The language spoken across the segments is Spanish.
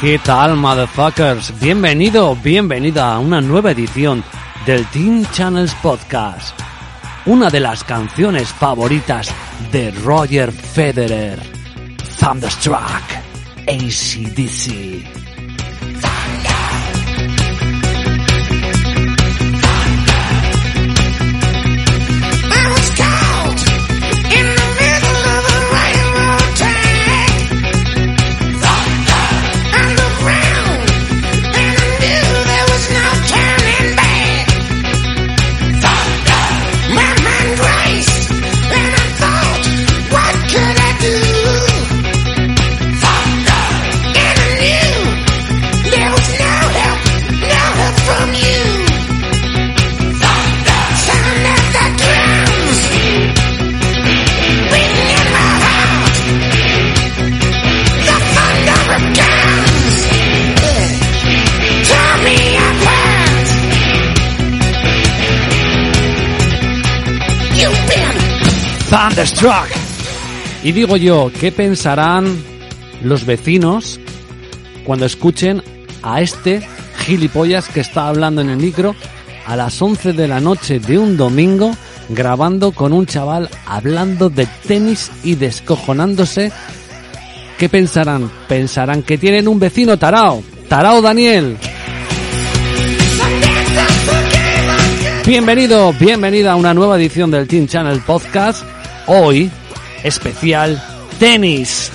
¿Qué tal, motherfuckers? Bienvenido, bienvenida a una nueva edición del Team Channels Podcast. Una de las canciones favoritas de Roger Federer. Thunderstruck, ACDC. Thunderstruck. Y digo yo, ¿qué pensarán los vecinos cuando escuchen a este gilipollas que está hablando en el micro a las 11 de la noche de un domingo grabando con un chaval hablando de tenis y descojonándose? ¿Qué pensarán? Pensarán que tienen un vecino tarao. Tarao Daniel. Bienvenido, bienvenida a una nueva edición del Team Channel Podcast hoy especial tenis.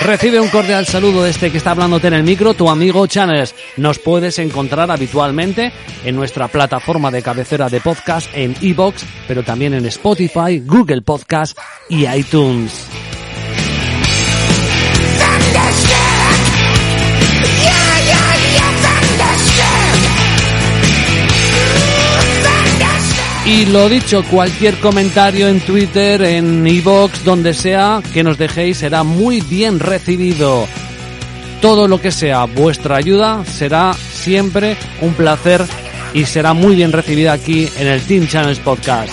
Recibe un cordial saludo de este que está hablándote en el micro, tu amigo Channels. Nos puedes encontrar habitualmente en nuestra plataforma de cabecera de podcast en Evox, pero también en Spotify, Google Podcast y iTunes. Y lo dicho, cualquier comentario en Twitter, en iVoox, donde sea que nos dejéis será muy bien recibido. Todo lo que sea vuestra ayuda será siempre un placer y será muy bien recibida aquí en el Team Channels Podcast.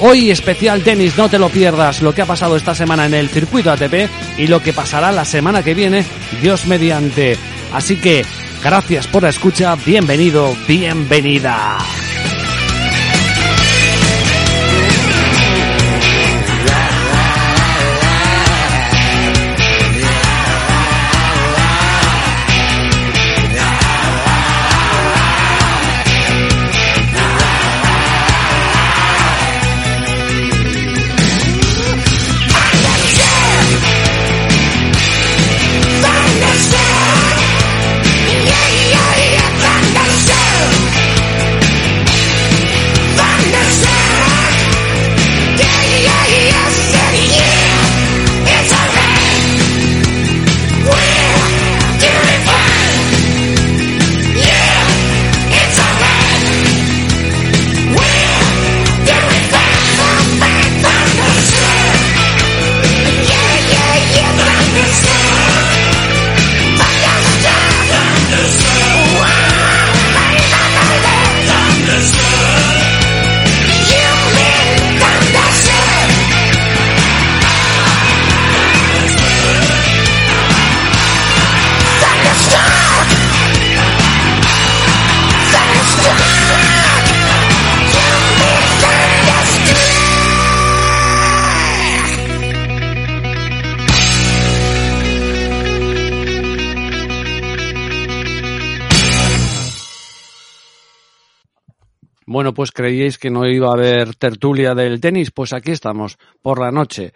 Hoy especial tenis, no te lo pierdas, lo que ha pasado esta semana en el circuito ATP y lo que pasará la semana que viene, Dios mediante. Así que, gracias por la escucha, bienvenido, bienvenida. Bueno, pues creíais que no iba a haber tertulia del tenis, pues aquí estamos, por la noche,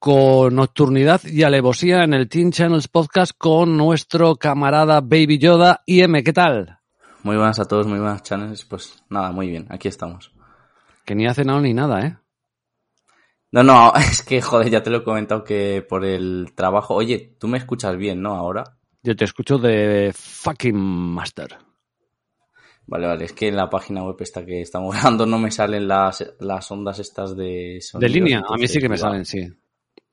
con nocturnidad y alevosía en el Teen Channels Podcast con nuestro camarada Baby Yoda. IM, ¿qué tal? Muy buenas a todos, muy buenas channels. Pues nada, muy bien, aquí estamos. Que ni ha cenado ni nada, ¿eh? No, no, es que, joder, ya te lo he comentado que por el trabajo. Oye, tú me escuchas bien, ¿no? Ahora. Yo te escucho de fucking master. Vale, vale, es que en la página web esta que estamos grabando no me salen las, las ondas estas de De línea, a mí sí que me salen, sí.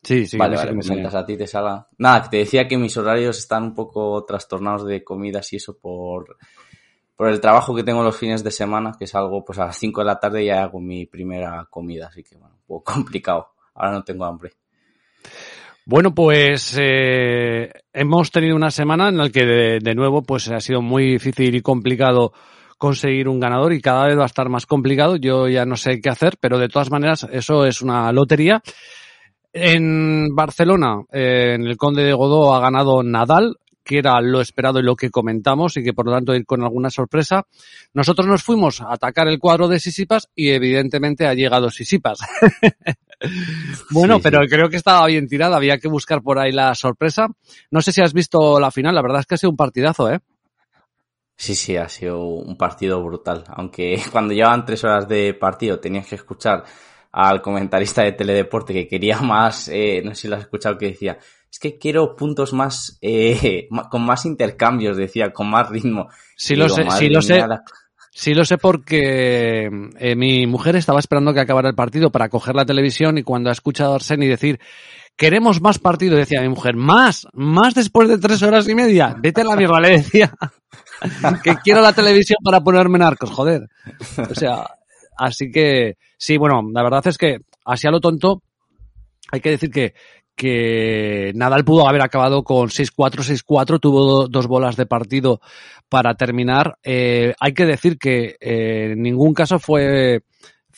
Sí, sí, vale, sí vale, que me pues salen. a ti te salga. Nada, que te decía que mis horarios están un poco trastornados de comidas y eso por, por el trabajo que tengo los fines de semana, que es algo, pues a las 5 de la tarde ya hago mi primera comida, así que bueno, un poco complicado. ahora no tengo hambre. Bueno, pues eh, hemos tenido una semana en la que de, de, nuevo pues ha sido muy difícil y complicado conseguir un ganador y cada vez va a estar más complicado. Yo ya no sé qué hacer, pero de todas maneras eso es una lotería. En Barcelona, eh, en el Conde de Godó ha ganado Nadal, que era lo esperado y lo que comentamos y que por lo tanto ir con alguna sorpresa. Nosotros nos fuimos a atacar el cuadro de Sisipas y evidentemente ha llegado Sisipas. bueno, sí, pero sí. creo que estaba bien tirada, había que buscar por ahí la sorpresa. No sé si has visto la final, la verdad es que ha sido un partidazo, ¿eh? Sí, sí, ha sido un partido brutal. Aunque cuando llevaban tres horas de partido tenías que escuchar al comentarista de Teledeporte que quería más, eh, no sé si lo has escuchado, que decía, es que quiero puntos más, eh, con más intercambios, decía, con más ritmo. Sí, lo sé, sí, lo sé. Sí, lo sé porque eh, mi mujer estaba esperando que acabara el partido para coger la televisión y cuando ha escuchado a Arseni decir queremos más partido, decía mi mujer, más, más después de tres horas y media, vete a la mierda, le decía que quiero la televisión para ponerme narcos, joder. O sea, así que sí, bueno, la verdad es que así a lo tonto hay que decir que, que Nadal pudo haber acabado con 6-4, 6-4, tuvo dos bolas de partido para terminar. Eh, hay que decir que eh, en ningún caso fue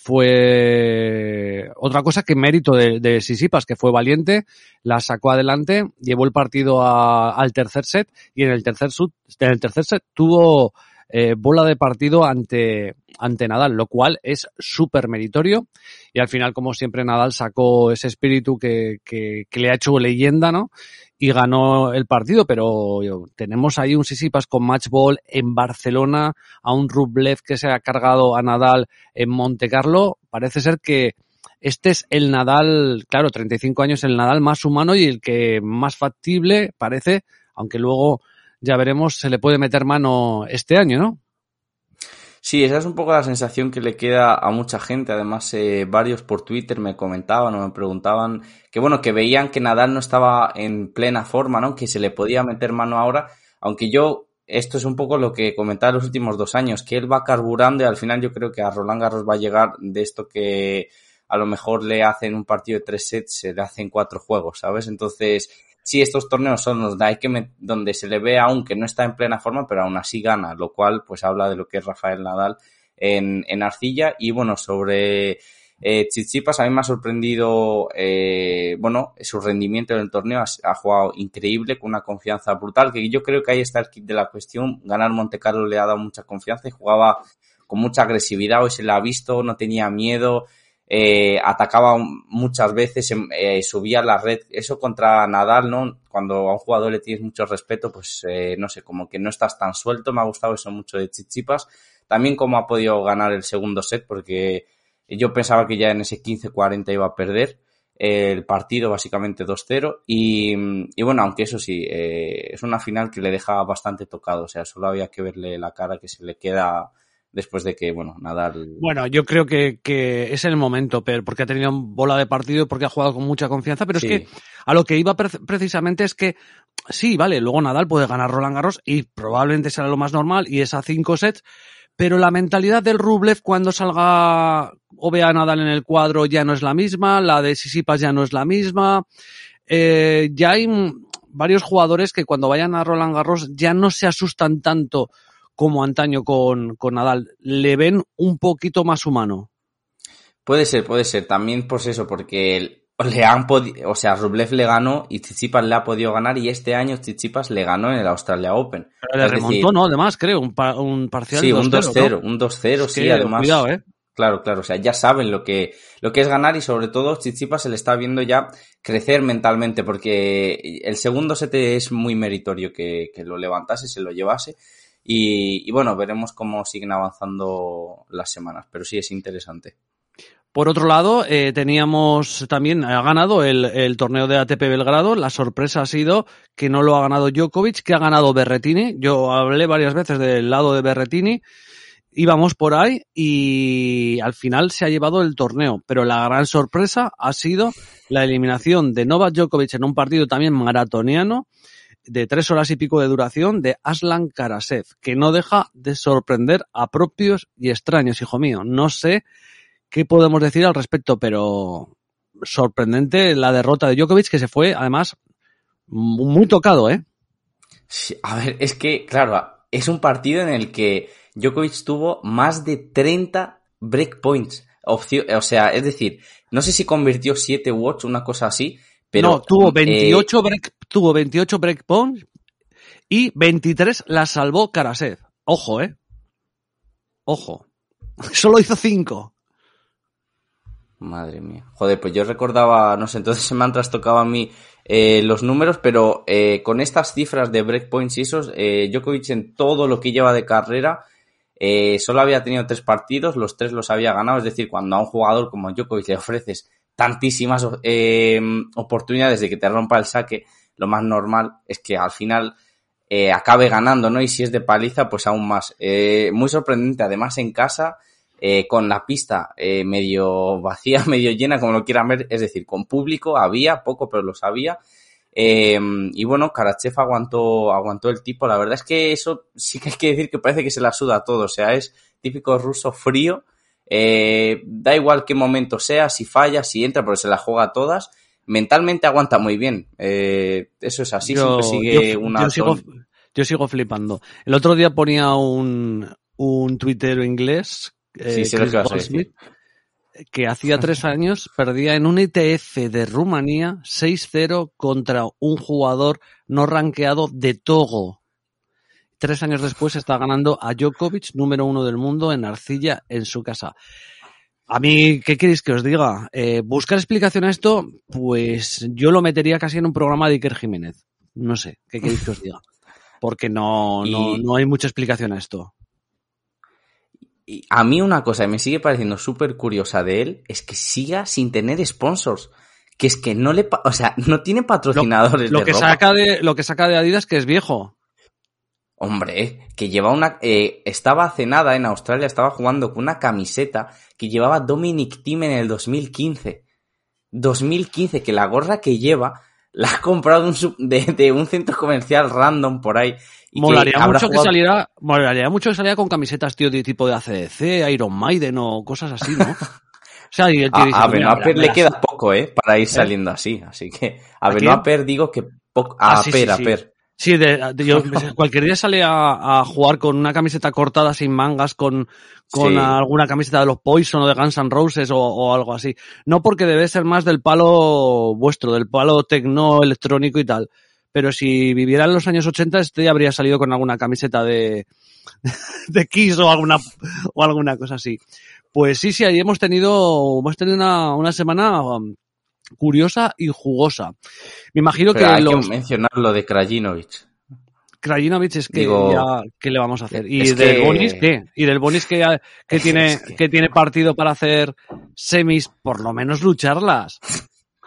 fue otra cosa que mérito de, de, Sisipas, que fue valiente, la sacó adelante, llevó el partido a, al tercer set y en el tercer, sud, en el tercer set tuvo eh, bola de partido ante, ante Nadal, lo cual es súper meritorio. Y al final, como siempre, Nadal sacó ese espíritu que, que, que, le ha hecho leyenda, ¿no? Y ganó el partido, pero tenemos ahí un Sisipas con match ball en Barcelona, a un Rublev que se ha cargado a Nadal en Monte Carlo. Parece ser que este es el Nadal, claro, 35 años, el Nadal más humano y el que más factible parece, aunque luego ya veremos, se le puede meter mano este año, ¿no? Sí, esa es un poco la sensación que le queda a mucha gente. Además, eh, varios por Twitter me comentaban o me preguntaban que, bueno, que veían que Nadal no estaba en plena forma, ¿no? Que se le podía meter mano ahora. Aunque yo, esto es un poco lo que comentaba los últimos dos años, que él va carburando y al final yo creo que a Roland Garros va a llegar de esto que a lo mejor le hacen un partido de tres sets, se le hacen cuatro juegos, ¿sabes? Entonces, sí, estos torneos son los hay que donde se le ve aún que no está en plena forma, pero aún así gana, lo cual pues habla de lo que es Rafael Nadal en, en arcilla. Y bueno, sobre eh, Chichipas, a mí me ha sorprendido, eh, bueno, su rendimiento en el torneo, ha, ha, jugado increíble, con una confianza brutal, que yo creo que ahí está el kit de la cuestión. Ganar Monte Carlo le ha dado mucha confianza y jugaba con mucha agresividad, hoy se la ha visto, no tenía miedo, eh, atacaba muchas veces, eh, subía la red, eso contra Nadal, ¿no? Cuando a un jugador le tienes mucho respeto, pues eh, no sé, como que no estás tan suelto, me ha gustado eso mucho de Chichipas. También como ha podido ganar el segundo set, porque yo pensaba que ya en ese 15-40 iba a perder el partido básicamente 2-0 y, y, bueno, aunque eso sí, eh, es una final que le deja bastante tocado, o sea, solo había que verle la cara que se le queda después de que, bueno, Nadal... Bueno, yo creo que, que es el momento, porque ha tenido bola de partido y porque ha jugado con mucha confianza, pero sí. es que a lo que iba pre precisamente es que sí, vale, luego Nadal puede ganar Roland Garros y probablemente será lo más normal y es a cinco sets, pero la mentalidad del Rublev cuando salga o vea a Nadal en el cuadro ya no es la misma, la de Sisipas ya no es la misma, eh, ya hay varios jugadores que cuando vayan a Roland Garros ya no se asustan tanto como antaño con, con Nadal. ¿Le ven un poquito más humano? Puede ser, puede ser. También pues eso, porque le han podido, o sea, Rublev le ganó y Tsitsipas le ha podido ganar y este año Tsitsipas le ganó en el Australia Open. Pero le remontó, decir, ¿no? Además, creo, un, pa un parcial Sí, un 2-0, ¿no? un 2-0, sí, además. Cuidado, eh. Claro, claro, o sea, ya saben lo que, lo que es ganar y sobre todo Chichipas se le está viendo ya crecer mentalmente porque el segundo set es muy meritorio que, que lo levantase, se lo llevase y, bueno, veremos cómo siguen avanzando las semanas, pero sí es interesante. Por otro lado, eh, teníamos también, ha ganado el, el, torneo de ATP Belgrado. La sorpresa ha sido que no lo ha ganado Djokovic, que ha ganado Berretini. Yo hablé varias veces del lado de Berretini. Íbamos por ahí y al final se ha llevado el torneo. Pero la gran sorpresa ha sido la eliminación de Novak Djokovic en un partido también maratoniano de tres horas y pico de duración de Aslan Karasev, que no deja de sorprender a propios y extraños, hijo mío. No sé qué podemos decir al respecto, pero sorprendente la derrota de Djokovic, que se fue, además, muy tocado, ¿eh? a ver, es que, claro, es un partido en el que Djokovic tuvo más de 30 breakpoints. o sea, es decir, no sé si convirtió 7 u 8, una cosa así, pero... No, tuvo 28, eh, break, tuvo 28 breakpoints y 23 las salvó Karasev. Ojo, ¿eh? Ojo. Solo hizo 5. Madre mía. Joder, pues yo recordaba, no sé, entonces se me han trastocado a mí eh, los números, pero eh, con estas cifras de breakpoints y esos, eh, Djokovic en todo lo que lleva de carrera solo había tenido tres partidos, los tres los había ganado, es decir, cuando a un jugador como Djokovic le ofreces tantísimas eh, oportunidades de que te rompa el saque, lo más normal es que al final eh, acabe ganando, ¿no? Y si es de paliza, pues aún más. Eh, muy sorprendente, además en casa, eh, con la pista eh, medio vacía, medio llena, como lo quieran ver, es decir, con público había, poco, pero lo sabía. Eh, y bueno, Karachev aguantó, aguantó el tipo. La verdad es que eso sí que hay que decir que parece que se la suda todo. O sea, es típico ruso frío. Eh, da igual qué momento sea, si falla, si entra, pero se la juega todas. Mentalmente aguanta muy bien. Eh, eso es así, yo, siempre sigue yo, una. Yo sigo, yo sigo, flipando. El otro día ponía un, un tuitero inglés eh, sí, Chris Goldsmith, que hacía tres años perdía en un ITF de Rumanía 6-0 contra un jugador no rankeado de Togo. Tres años después está ganando a Djokovic, número uno del mundo, en arcilla en su casa. A mí, ¿qué queréis que os diga? Eh, buscar explicación a esto, pues yo lo metería casi en un programa de Iker Jiménez. No sé, ¿qué queréis que os diga? Porque no, no, no hay mucha explicación a esto a mí una cosa que me sigue pareciendo súper curiosa de él es que siga sin tener sponsors. Que es que no le, o sea, no tiene patrocinadores lo, lo de que ropa. saca de lo que saca de Adidas que es viejo. Hombre, que lleva una, eh, estaba hace nada en Australia, estaba jugando con una camiseta que llevaba Dominic Thiem en el 2015. 2015, que la gorra que lleva la ha comprado un, de, de, un centro comercial random por ahí. Y molaría que mucho jugado... que saliera, molaría mucho que saliera con camisetas, tío, de tipo de ACDC, Iron Maiden o cosas así, ¿no? O sea, y el tío a, dice, a Benoit le queda poco, ¿eh? Para ir saliendo ¿Eh? así. Así que a, ¿A digo que poco. A ah, sí, Per, sí, a sí. Per. Sí, de, de, yo, cualquier día sale a, a, jugar con una camiseta cortada sin mangas, con, con sí. alguna camiseta de los Poison o de Guns N' Roses o, o, algo así. No porque debe ser más del palo vuestro, del palo tecno, electrónico y tal. Pero si viviera en los años 80, este ya habría salido con alguna camiseta de, de Kiss o alguna, o alguna cosa así. Pues sí, sí, ahí hemos tenido, hemos tenido una, una semana um, curiosa y jugosa. Me imagino Pero que hay los... que mencionar lo de Krajinovic. Krajinovic es que Digo, ya, ¿qué le vamos a hacer? ¿Y del que... Bonis qué? ¿Y del Bonis que, que tiene, es que... que... tiene partido para hacer semis, por lo menos lucharlas?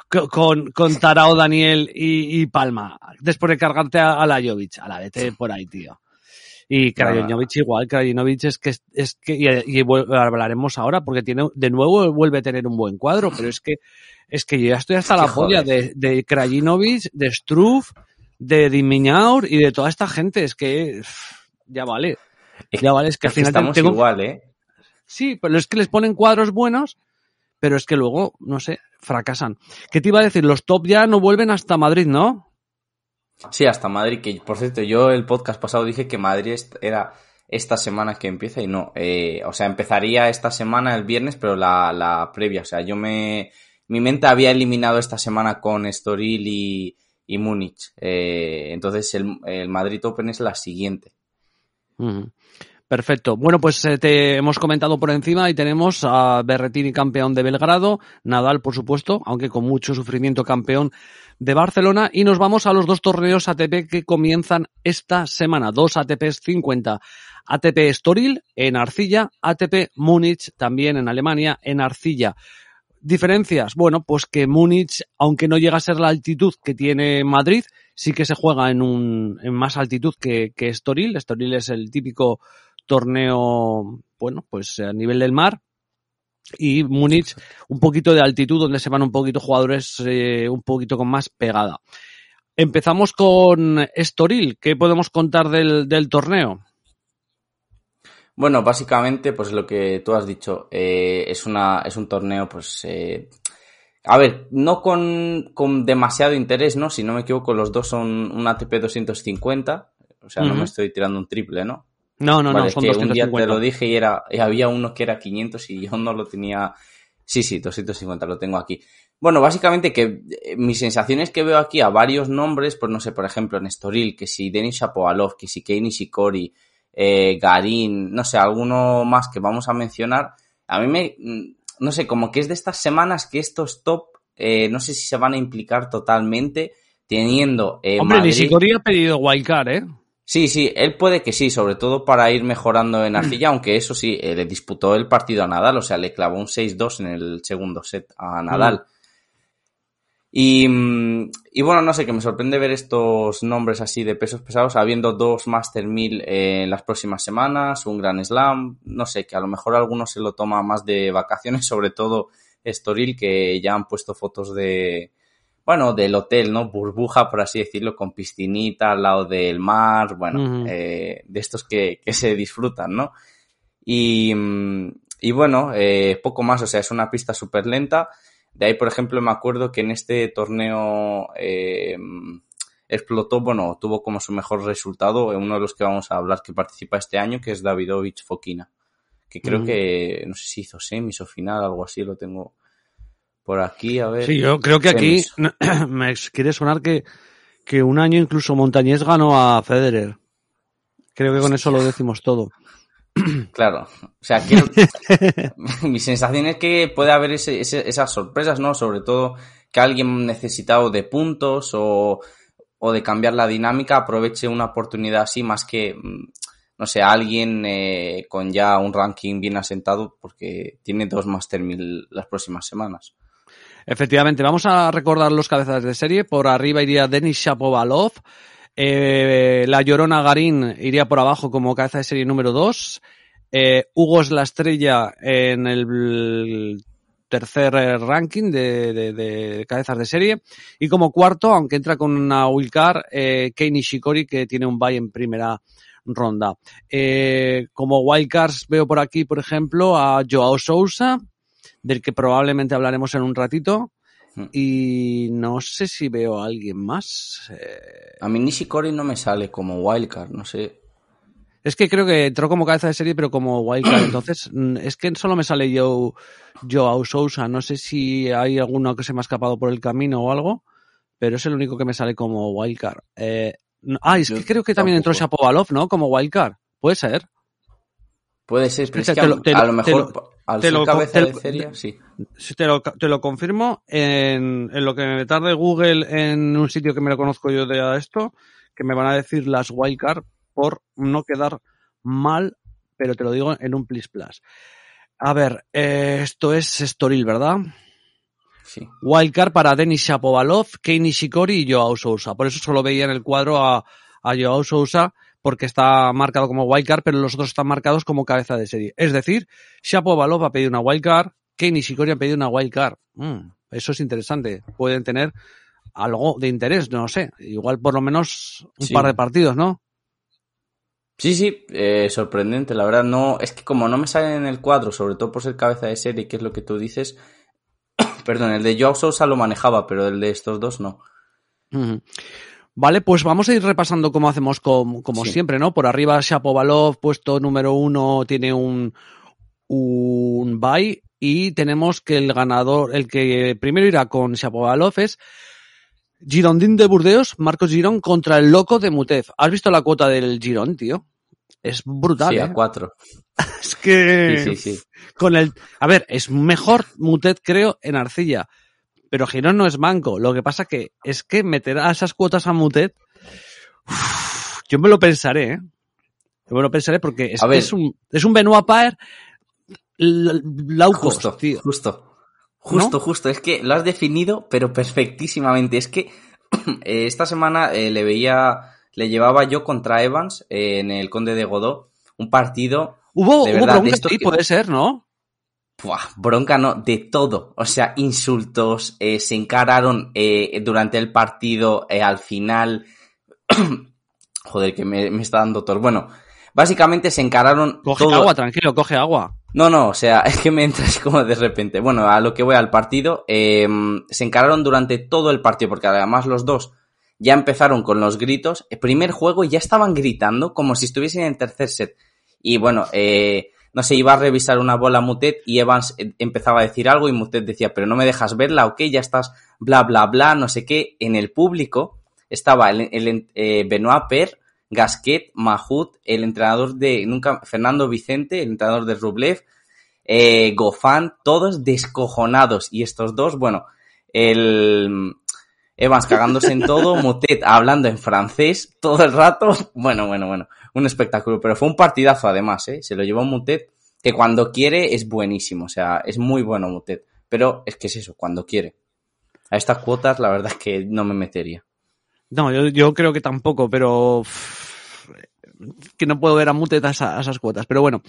Con, con Tarao, Daniel y, y, Palma, después de cargarte a, a la Jovic, a la vete por ahí, tío. Y Krajinovic igual, Krajinovic es que, es que y, y, hablaremos ahora porque tiene, de nuevo vuelve a tener un buen cuadro, pero es que, es que yo ya estoy hasta la polla de, de Krajinovic, de Struff, de Dimiñaur y de toda esta gente, es que ya vale. Ya vale, es que al final estamos tengo... igual, ¿eh? Sí, pero es que les ponen cuadros buenos, pero es que luego, no sé, fracasan. ¿Qué te iba a decir? Los top ya no vuelven hasta Madrid, ¿no? Sí, hasta Madrid, que por cierto, yo el podcast pasado dije que Madrid era esta semana que empieza y no, eh, o sea, empezaría esta semana el viernes, pero la, la previa, o sea, yo me, mi mente había eliminado esta semana con Estoril y, y Múnich, eh, entonces el, el, Madrid Open es la siguiente. Perfecto. Bueno, pues eh, te hemos comentado por encima y tenemos a Berretini campeón de Belgrado, Nadal por supuesto, aunque con mucho sufrimiento campeón de Barcelona y nos vamos a los dos torneos ATP que comienzan esta semana, dos ATPs 50. ATP Estoril en Arcilla, ATP Múnich también en Alemania en Arcilla. Diferencias, bueno, pues que Múnich, aunque no llega a ser la altitud que tiene Madrid, sí que se juega en un en más altitud que, que Estoril. Estoril es el típico torneo, bueno, pues a nivel del mar. Y Múnich, un poquito de altitud, donde se van un poquito jugadores eh, un poquito con más pegada. Empezamos con Estoril. ¿Qué podemos contar del, del torneo? Bueno, básicamente, pues lo que tú has dicho, eh, es una, es un torneo, pues, eh, a ver, no con, con, demasiado interés, ¿no? Si no me equivoco, los dos son un ATP 250. O sea, no me estoy tirando un triple, ¿no? No, no, no, son que Un día te lo dije y, era, y había uno que era 500 y yo no lo tenía. Sí, sí, 250, lo tengo aquí. Bueno, básicamente que eh, mis sensaciones que veo aquí a varios nombres, pues no sé, por ejemplo, Nestoril, que si Denis Shapovalov, que si Kei Nishikori, eh, Garín, no sé, alguno más que vamos a mencionar, a mí me, mm, no sé, como que es de estas semanas que estos top, eh, no sé si se van a implicar totalmente, teniendo... Eh, Hombre, Nishikori ha pedido wildcard, ¿eh? Sí, sí, él puede que sí, sobre todo para ir mejorando en arcilla, aunque eso sí, eh, le disputó el partido a Nadal, o sea, le clavó un 6-2 en el segundo set a Nadal. Y, mm, y, bueno, no sé, que me sorprende ver estos nombres así de pesos pesados, habiendo dos Master 1000 en las próximas semanas, un Gran Slam, no sé, que a lo mejor alguno se lo toma más de vacaciones, sobre todo Estoril, que ya han puesto fotos de, bueno, del hotel, ¿no? Burbuja, por así decirlo, con piscinita al lado del mar, bueno, eh, de estos que, que, se disfrutan, ¿no? Y, mm, y bueno, eh, poco más, o sea, es una pista súper lenta. De ahí, por ejemplo, me acuerdo que en este torneo eh, explotó, bueno, tuvo como su mejor resultado uno de los que vamos a hablar que participa este año, que es Davidovich Fokina, que creo que, no sé si hizo semis o final, algo así, lo tengo por aquí, a ver. Sí, yo creo que aquí me quiere sonar que, que un año incluso Montañés ganó a Federer. Creo que con eso lo decimos todo. Claro, o sea, que mi sensación es que puede haber esas sorpresas, ¿no? Sobre todo que alguien necesitado de puntos o, o, de cambiar la dinámica aproveche una oportunidad así más que, mm, no sé, alguien eh, con ya un ranking bien asentado porque tiene dos Master 1000 las próximas semanas. Efectivamente, vamos a recordar los cabezas de serie. Por arriba iría Denis Shapovalov. Eh, la Llorona Garín iría por abajo como cabeza de serie número 2. Eh, Hugo es la estrella en el tercer ranking de, de, cabezas de serie. Y como cuarto, aunque entra con una wildcard, eh, Kei Nishikori, que tiene un bye en primera ronda. Eh, como wildcards veo por aquí, por ejemplo, a Joao Sousa, del que probablemente hablaremos en un ratito. Hmm. Y no sé si veo a alguien más. Eh. A mí Nishikori no me sale como wildcard, no sé. Es que creo que entró como cabeza de serie, pero como wildcard. Entonces, mm, es que solo me sale yo Joao Sousa. No sé si hay alguno que se me ha escapado por el camino o algo, pero es el único que me sale como wildcard. Eh, ah, es que creo que también entró Shapovalov, ¿no? Como wildcard. Puede ser. Puede ser, pero es que a, lo mejor al ser cabeza de sí. Te lo, te lo confirmo en, en, lo que me tarde Google en un sitio que me lo conozco yo de esto, que me van a decir las wildcard por no quedar mal, pero te lo digo en un plis plus. A ver, eh, esto es Storil, ¿verdad? Sí. Wildcard para Denis Shapovalov, Kei Nishikori y Joao Sousa. Por eso solo veía en el cuadro a, a Joao Sousa porque está marcado como wildcard, pero los otros están marcados como cabeza de serie. Es decir, Shapovalov ha pedido una wildcard, Kei Nishikori ha pedido una wildcard. Mm, eso es interesante. Pueden tener algo de interés, no sé. Igual por lo menos un par de partidos, ¿no? Sí, sí, eh, sorprendente, la verdad. No, es que como no me sale en el cuadro, sobre todo por ser cabeza de serie, que es lo que tú dices. Perdón, el de Joao Sousa lo manejaba, pero el de estos dos no. Vale, pues vamos a ir repasando como hacemos como, siempre, ¿no? Por arriba Shapovalov, puesto número uno, tiene un, un bye y tenemos que el ganador, el que primero irá con Shapovalov es Girondín de Burdeos, Marcos Girón contra el loco de Mutef. ¿Has visto la cuota del Girón, tío? Es brutal. Sí, a ¿eh? cuatro. es que. Sí, sí, sí. Con el. A ver, es mejor Mutet, creo, en arcilla. Pero Girón no es manco. Lo que pasa que es que meter a esas cuotas a Mutet. yo me lo pensaré, ¿eh? Yo me lo pensaré porque es, es un, es un Benoit Paer justo, tío. Justo. Justo, justo. Es que lo has definido, pero perfectísimamente. Es que eh, esta semana eh, le veía, le llevaba yo contra Evans eh, en el Conde de Godó. Un partido. Hubo, de verdad, de sí, puede ser, ¿no? Bronca no, de todo. O sea, insultos, eh, se encararon eh, durante el partido, eh, al final. Joder, que me, está dando tor. Bueno, básicamente se encararon. Coge agua, tranquilo, coge agua. No, no, o sea, es que me entras como de repente. Bueno, a lo que voy al partido, eh, se encararon durante todo el partido, porque además los dos ya empezaron con los gritos. El primer juego ya estaban gritando como si estuviesen en tercer set. Y bueno, eh, no sé, iba a revisar una bola Mutet y Evans eh, empezaba a decir algo y Mutet decía, pero no me dejas verla, ok, ya estás, bla, bla, bla, no sé qué. En el público estaba el, el eh, Benoit Per, Gasquet, Mahut, el entrenador de, nunca, Fernando Vicente, el entrenador de Rublev, eh, Gofán, todos descojonados. Y estos dos, bueno, el Evans cagándose en todo, Mutet hablando en francés todo el rato. Bueno, bueno, bueno, un espectáculo. Pero fue un partidazo además, ¿eh? Se lo llevó Mutet, que cuando quiere es buenísimo. O sea, es muy bueno Mutet. Pero es que es eso, cuando quiere. A estas cuotas, la verdad es que no me metería. No, yo, yo creo que tampoco, pero que no puedo ver a Mutet a, esa, esas cuotas. Pero bueno,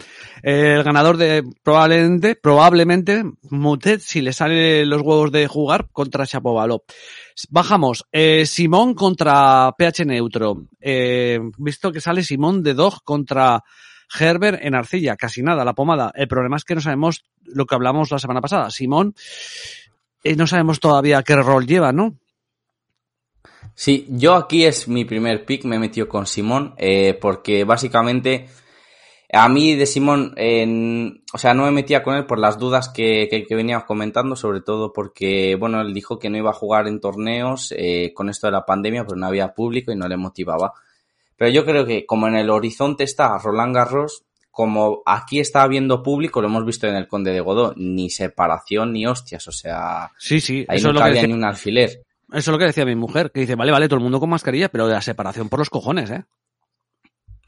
eh, el ganador de probablemente, probablemente, Mutet, si le sale los huevos de jugar contra Chapovalov. Bajamos, eh, Simón contra PH Neutro. Eh, visto que sale Simón de Dog contra Herbert en arcilla, casi nada, la pomada. El problema es que no sabemos lo que hablamos la semana pasada. Simón, eh, no sabemos todavía qué rol lleva, ¿no? Sí, yo aquí es mi primer pick, me he metido con Simón, eh, porque básicamente a mí de Simón, en, o sea, no me metía con él por las dudas que, que, que veníamos comentando, sobre todo porque, bueno, él dijo que no iba a jugar en torneos eh, con esto de la pandemia, pero no había público y no le motivaba. Pero yo creo que como en el horizonte está Roland Garros, como aquí está habiendo público, lo hemos visto en el Conde de Godó, ni separación ni hostias, o sea, sí, sí, ahí no cabía ni un alfiler. Eso es lo que decía mi mujer, que dice, vale, vale, todo el mundo con mascarilla, pero de la separación por los cojones, ¿eh?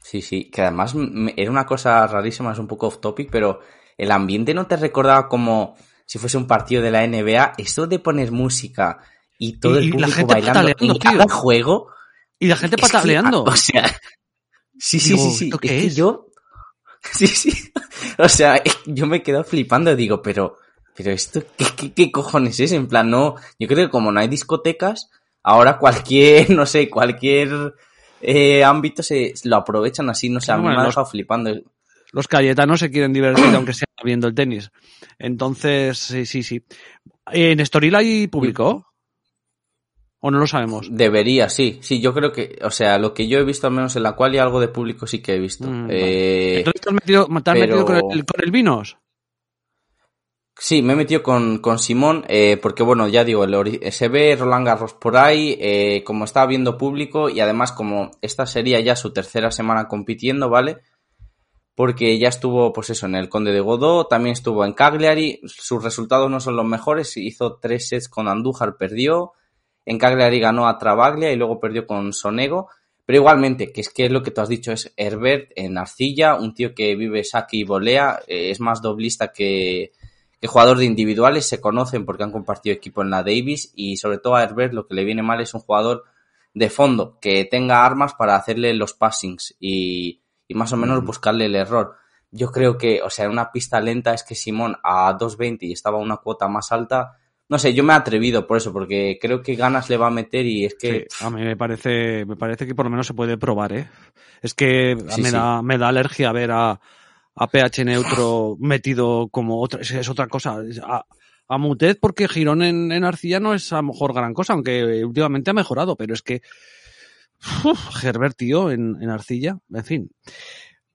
Sí, sí, que además era una cosa rarísima, es un poco off topic, pero el ambiente no te recordaba como si fuese un partido de la NBA, eso de poner música y todo y, el público la gente bailando en cada juego. Y la gente pataleando. Que, o sea, sí, sí, digo, sí, sí. Es, es que yo, sí, sí. O sea, yo me quedo flipando, digo, pero, pero esto, ¿qué, qué, qué cojones es? En plan, no, yo creo que como no hay discotecas, ahora cualquier, no sé, cualquier eh, ámbito se lo aprovechan así, no sé, a mí bueno, me ha dejado flipando. Los cayetanos se quieren divertir aunque sea viendo el tenis. Entonces, sí, sí, sí. ¿En Estoril hay público? ¿O no lo sabemos? Debería, sí. Sí, yo creo que, o sea, lo que yo he visto al menos en la cual y algo de público sí que he visto. Mm, eh, Entonces te has metido, te has pero... metido con, el, con el Vinos. Sí, me he metido con, con Simón, eh, porque bueno, ya digo, se ve Roland Garros por ahí, eh, como está viendo público y además como esta sería ya su tercera semana compitiendo, ¿vale? Porque ya estuvo, pues eso, en el Conde de Godó, también estuvo en Cagliari, sus resultados no son los mejores, hizo tres sets con Andújar, perdió, en Cagliari ganó a Travaglia y luego perdió con Sonego, pero igualmente, que es que es lo que tú has dicho, es Herbert en Arcilla, un tío que vive saque y volea, eh, es más doblista que que jugador de individuales se conocen porque han compartido equipo en la Davis y sobre todo a Herbert lo que le viene mal es un jugador de fondo que tenga armas para hacerle los passings y, y más o menos buscarle el error. Yo creo que, o sea, en una pista lenta es que Simón a 2.20 y estaba una cuota más alta. No sé, yo me he atrevido por eso, porque creo que ganas le va a meter y es que. Sí, a mí me parece, me parece que por lo menos se puede probar, ¿eh? Es que sí, me, sí. Da, me da alergia ver a, a pH neutro metido como otra, es, otra cosa. A, a, porque Girón en, en, Arcilla no es a lo mejor gran cosa, aunque últimamente ha mejorado, pero es que uf, Herbert, tío, en, en, Arcilla, en fin.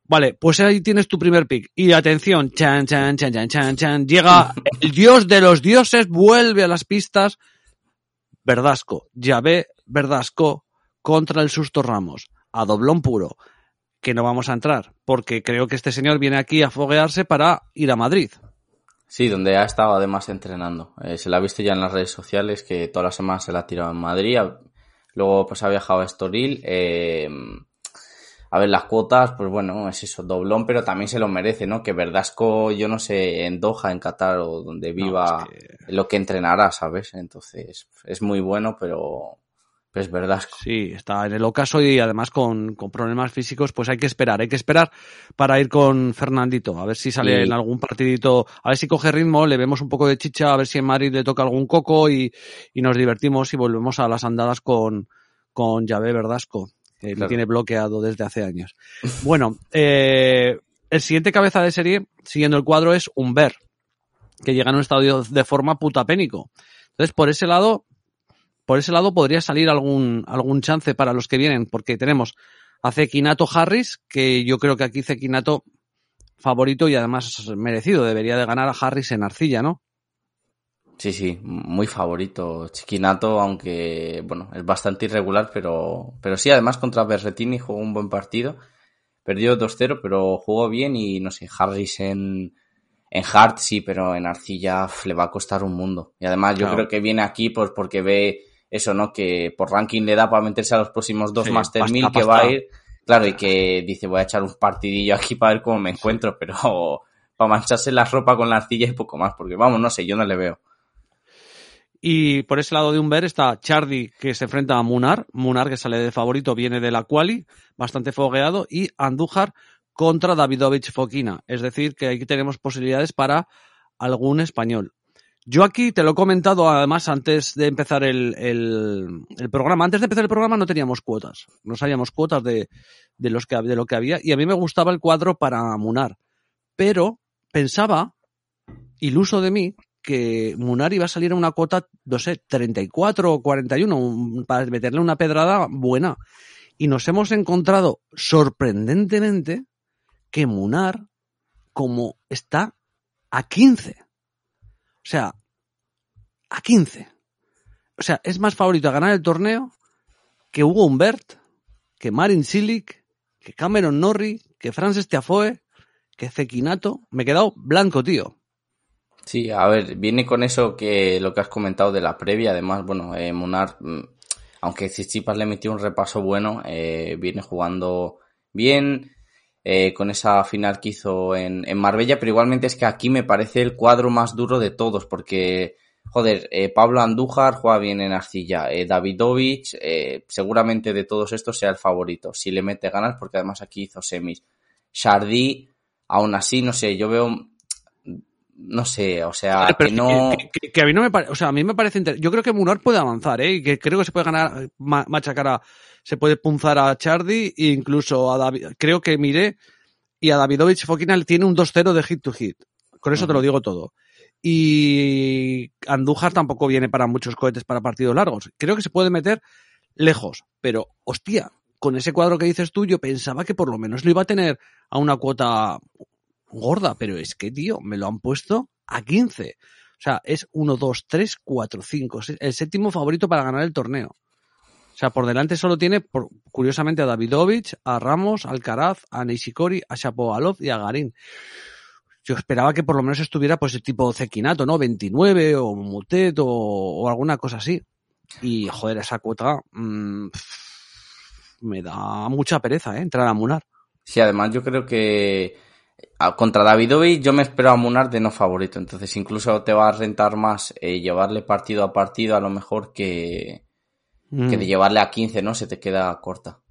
Vale, pues ahí tienes tu primer pick. Y atención, chan, chan, chan, chan, chan, chan. Llega el dios de los dioses, vuelve a las pistas. Verdasco, ve Verdasco contra el Susto Ramos. A doblón puro que no vamos a entrar, porque creo que este señor viene aquí a foguearse para ir a Madrid. Sí, donde ha estado además entrenando. Eh, se la ha visto ya en las redes sociales que toda la semana se la ha tirado en Madrid. Luego pues ha viajado a Estoril. Eh, a ver las cuotas, pues bueno, es eso, doblón, pero también se lo merece, ¿no? Que Verdasco, yo no sé, en Doha, en Qatar o donde viva, no, es que... lo que entrenará, ¿sabes? Entonces, es muy bueno, pero es verdad. Sí, está en el ocaso y además con, con, problemas físicos, pues hay que esperar, hay que esperar para ir con Fernandito, a ver si sale en algún partidito, a ver si coge ritmo, le vemos un poco de chicha, a ver si en Madrid le toca algún coco y, y nos divertimos y volvemos a las andadas con, con Llave Verdasco, que claro. lo tiene bloqueado desde hace años. Bueno, eh, el siguiente cabeza de serie, siguiendo el cuadro, es Umber, que llega en un estadio de forma putapénico. Entonces, por ese lado, por ese lado podría salir algún, algún chance para los que vienen, porque tenemos a Zekinato Harris, que yo creo que aquí Zekinato favorito y además merecido, debería de ganar a Harris en arcilla, ¿no? Sí, sí, muy favorito. Chiquinato, aunque, bueno, es bastante irregular, pero, pero sí, además contra Berretini jugó un buen partido. Perdió 2-0, pero jugó bien y, no sé, Harris en, en Hart sí, pero en Arcilla le va a costar un mundo. Y además yo creo que viene aquí pues porque ve eso, ¿no? Que por ranking le da para meterse a los próximos dos Master 1000 que va a ir. Claro, y que dice, voy a echar un partidillo aquí para ver cómo me encuentro, pero para mancharse la ropa con la arcilla y poco más, porque vamos, no sé, yo no le veo. Y por ese lado de Umber está Chardy, que se enfrenta a Munar. Munar, que sale de favorito, viene de la quali, bastante fogueado. Y Andújar contra Davidovich Fokina. Es decir, que aquí tenemos posibilidades para algún español. Yo aquí te lo he comentado además antes de empezar el, el, programa. Antes de empezar el programa no teníamos cuotas. No sabíamos cuotas de, de, los que, de lo que había. Y a mí me gustaba el cuadro para Munar. Pero pensaba, iluso de mí, que Munar iba a salir a una cuota, no sé, 34 o 41, para meterle una pedrada buena. Y nos hemos encontrado sorprendentemente que Munar, como está a 15. O sea, a 15. O sea, es más favorito a ganar el torneo que Hugo Humbert, que Marin Silic, que Cameron Norrie, que Francis Tiafoe, que Zekinato. Me he quedado blanco, tío. Sí, a ver, viene con eso que lo que has comentado de la previa. Además, bueno, eh, Munar, mm, aunque Chichipas le metió un repaso bueno, eh, viene jugando bien eh, con esa final que hizo en, en, Marbella, pero igualmente es que aquí me parece el cuadro más duro de todos, porque, joder, eh, Pablo Andújar juega bien en arcilla, eh, Davidovich, eh, seguramente de todos estos sea el favorito, si le mete ganas, porque además aquí hizo semis. Shardy, aún así, no sé, yo veo no sé, o sea, que no... Que, a mí no me parece, o sea, a mí me parece Yo creo que Munar puede avanzar, ¿eh? Y que creo que se puede ganar, machacar a... Se puede punzar a Chardy e incluso a David... Creo que miré y a Davidovich Fokina tiene un 2-0 de hit to hit. Con eso te lo digo todo. Y Andújar tampoco viene para muchos cohetes para partidos largos. Creo que se puede meter lejos, pero hostia, con ese cuadro que dices tú, yo pensaba que por lo menos lo iba a tener a una cuota gorda, pero es que, tío, me lo han puesto a 15. O sea, es 1, 2, 3, 4, 5. El séptimo favorito para ganar el torneo. O sea, por delante solo tiene, curiosamente, a Davidovich, a Ramos, a Alcaraz, a Nishikori, a Shapovalov y a Garín. Yo esperaba que por lo menos estuviera pues el tipo Zekinato, ¿no? 29 o Mutet o, o, alguna cosa así. Y, joder, esa cuota mmm, me da mucha pereza, ¿eh? Entrar a Munar. Sí, además yo creo que contra Davidovich yo me espero a Munar de no favorito, entonces incluso te va a rentar más eh, llevarle partido a partido a lo mejor que, mm. que de llevarle a 15, ¿no? Se te queda corta.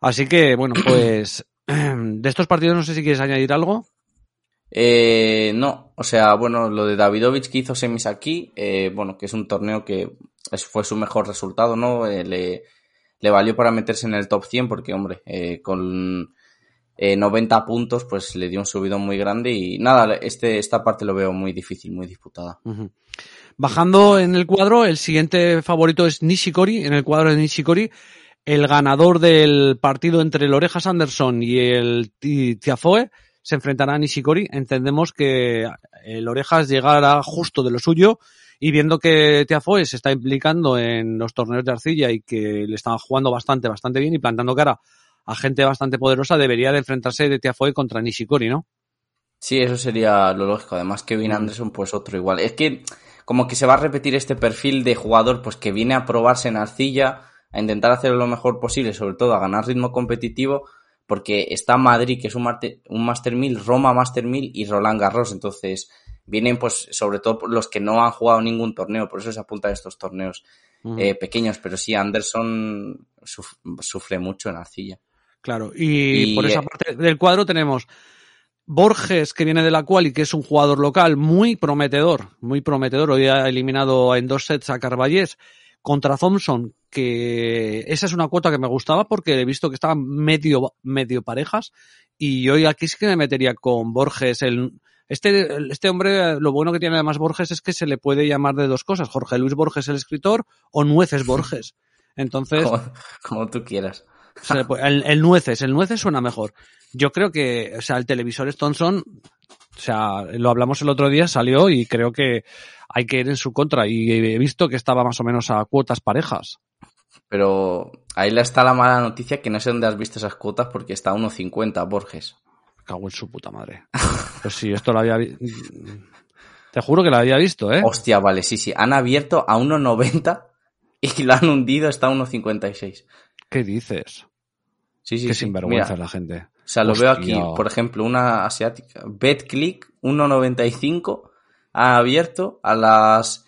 Así que, bueno, pues de estos partidos no sé si quieres añadir algo. Eh, no, o sea, bueno, lo de Davidovich que hizo semis aquí, eh, bueno, que es un torneo que fue su mejor resultado, ¿no? Eh, le, le, valió para meterse en el top 100 porque, hombre, eh, con 90 eh, puntos, pues le dio un subido muy grande y nada, este, esta parte lo veo muy difícil, muy disputada. Bajando en el cuadro, el siguiente favorito es Nishikori, en el cuadro de Nishikori, el ganador del partido entre el Orejas Anderson y el Tiafoe se enfrentará a Nishikori. Entendemos que el Orejas llegará justo de lo suyo y viendo que Tiafoe se está implicando en los torneos de arcilla y que le están jugando bastante, bastante bien y plantando cara a gente bastante poderosa, debería de enfrentarse de Tiafoe contra Nishikori, ¿no? Sí, eso sería lo lógico. Además, Kevin mm. Anderson, pues otro igual. Es que como que se va a repetir este perfil de jugador, pues que viene a probarse en arcilla, a intentar hacer lo mejor posible, sobre todo a ganar ritmo competitivo, porque está Madrid, que es un, un Master 1000, Roma Master 1000 y Roland Garros. Entonces, vienen pues sobre todo los que no han jugado ningún torneo, por eso se apunta a estos torneos eh, pequeños. Pero sí, Anderson sufre mucho en arcilla. Claro, y, por esa eh, parte del cuadro tenemos Borges, que viene de la cual y que es un jugador local muy prometedor, muy prometedor. Hoy ha eliminado en dos sets a Carballés contra Thompson, que esa es una cuota que me gustaba porque he visto que estaban medio, medio parejas y hoy aquí sí que me metería con Borges. El, este, este hombre, lo bueno que tiene además Borges es que se le puede llamar de dos cosas. Jorge Luis Borges el escritor o Nueces Borges. Entonces... como, tú quieras. El, el, Nueces, el Nueces suena mejor. Yo creo que, o sea, el televisor Stonson, o sea, lo hablamos el otro día, salió y creo que hay que ir en su contra. Y he visto que estaba más o menos a cuotas parejas. Pero ahí está la mala noticia que no sé dónde has visto esas cuotas porque está a 1.50 Borges. cago en su puta madre. Pues sí, esto lo había Te juro que lo había visto, ¿eh? Hostia, vale, sí, sí. Han abierto a 1.90 y lo han hundido hasta 1.56. ¿Qué dices? Sí, sí, Qué sí. sinvergüenza la gente. O sea, lo veo aquí, por ejemplo, una asiática. BetClick 1.95 ha abierto a las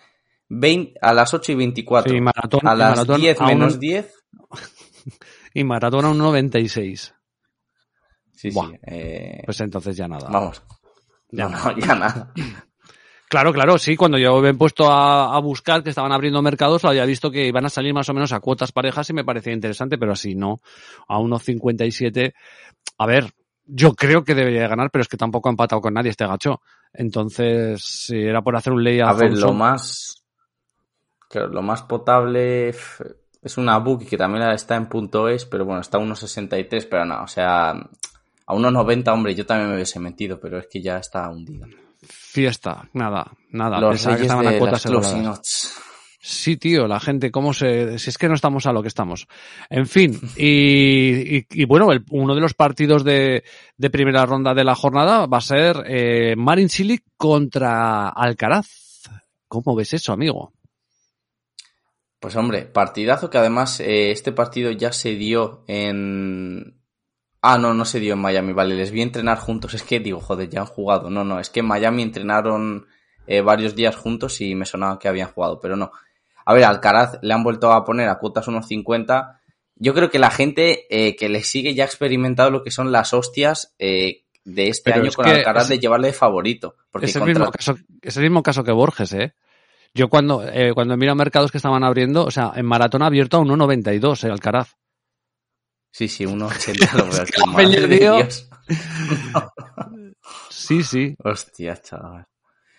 20, a las 8 y 24. Sí, maratón, a las maratón 10 a menos un- 10. Y maratón a un 96. Sí, Buah. sí. eh, Pues entonces ya nada. vamos. Ya No, no, ya nada. Claro, claro, sí, cuando yo me he puesto a, a buscar que estaban abriendo mercados, había visto que iban a salir más o menos a cuotas parejas y me parecía interesante, pero así no. A unos 57. A ver, yo creo que debería ganar, pero es que tampoco ha empatado con nadie este gacho. Entonces, si era por hacer un ley A ver, lo más. Claro, lo más potable es una book que también está en punto es, pero bueno, está a 1.63, pero no, o sea, a 1.90, hombre, yo también me hubiese metido, pero es que ya está hundido. Fiesta, nada, nada. Los Pensaba que estaban a cuotas. Sí, tío, la gente, ¿cómo se...? Si es que no estamos a lo que estamos. En fin, y, y- y bueno, el- uno de los partidos de, de primera ronda de la jornada va a ser eh, Marin Cilic contra Alcaraz. ¿Cómo ves eso, amigo? Pues hombre, partidazo que además eh, este partido ya se dio en... Ah, no, no se dio en Miami, vale, les vi entrenar juntos, es que digo, joder, ya han jugado, no, no, es que en Miami entrenaron eh, varios días juntos y me sonaba que habían jugado, pero no. A ver, Alcaraz le han vuelto a poner a cuotas unos 50. Yo creo que la gente eh, que le sigue ya ha experimentado lo que son las hostias eh, de este Pero año es con Alcaraz es- de llevarle de favorito. Porque Es el, contra- mismo caso, es el mismo caso que Borges, ¿eh? Yo cuando, eh, cuando miro mercados que estaban abriendo, o sea, en maratón abierto a 1.92, eh, Alcaraz. Sí, sí, 1,80 lo veo aquí. Escape, madre de tío. Dios. Sí, sí, Hostia, chaval.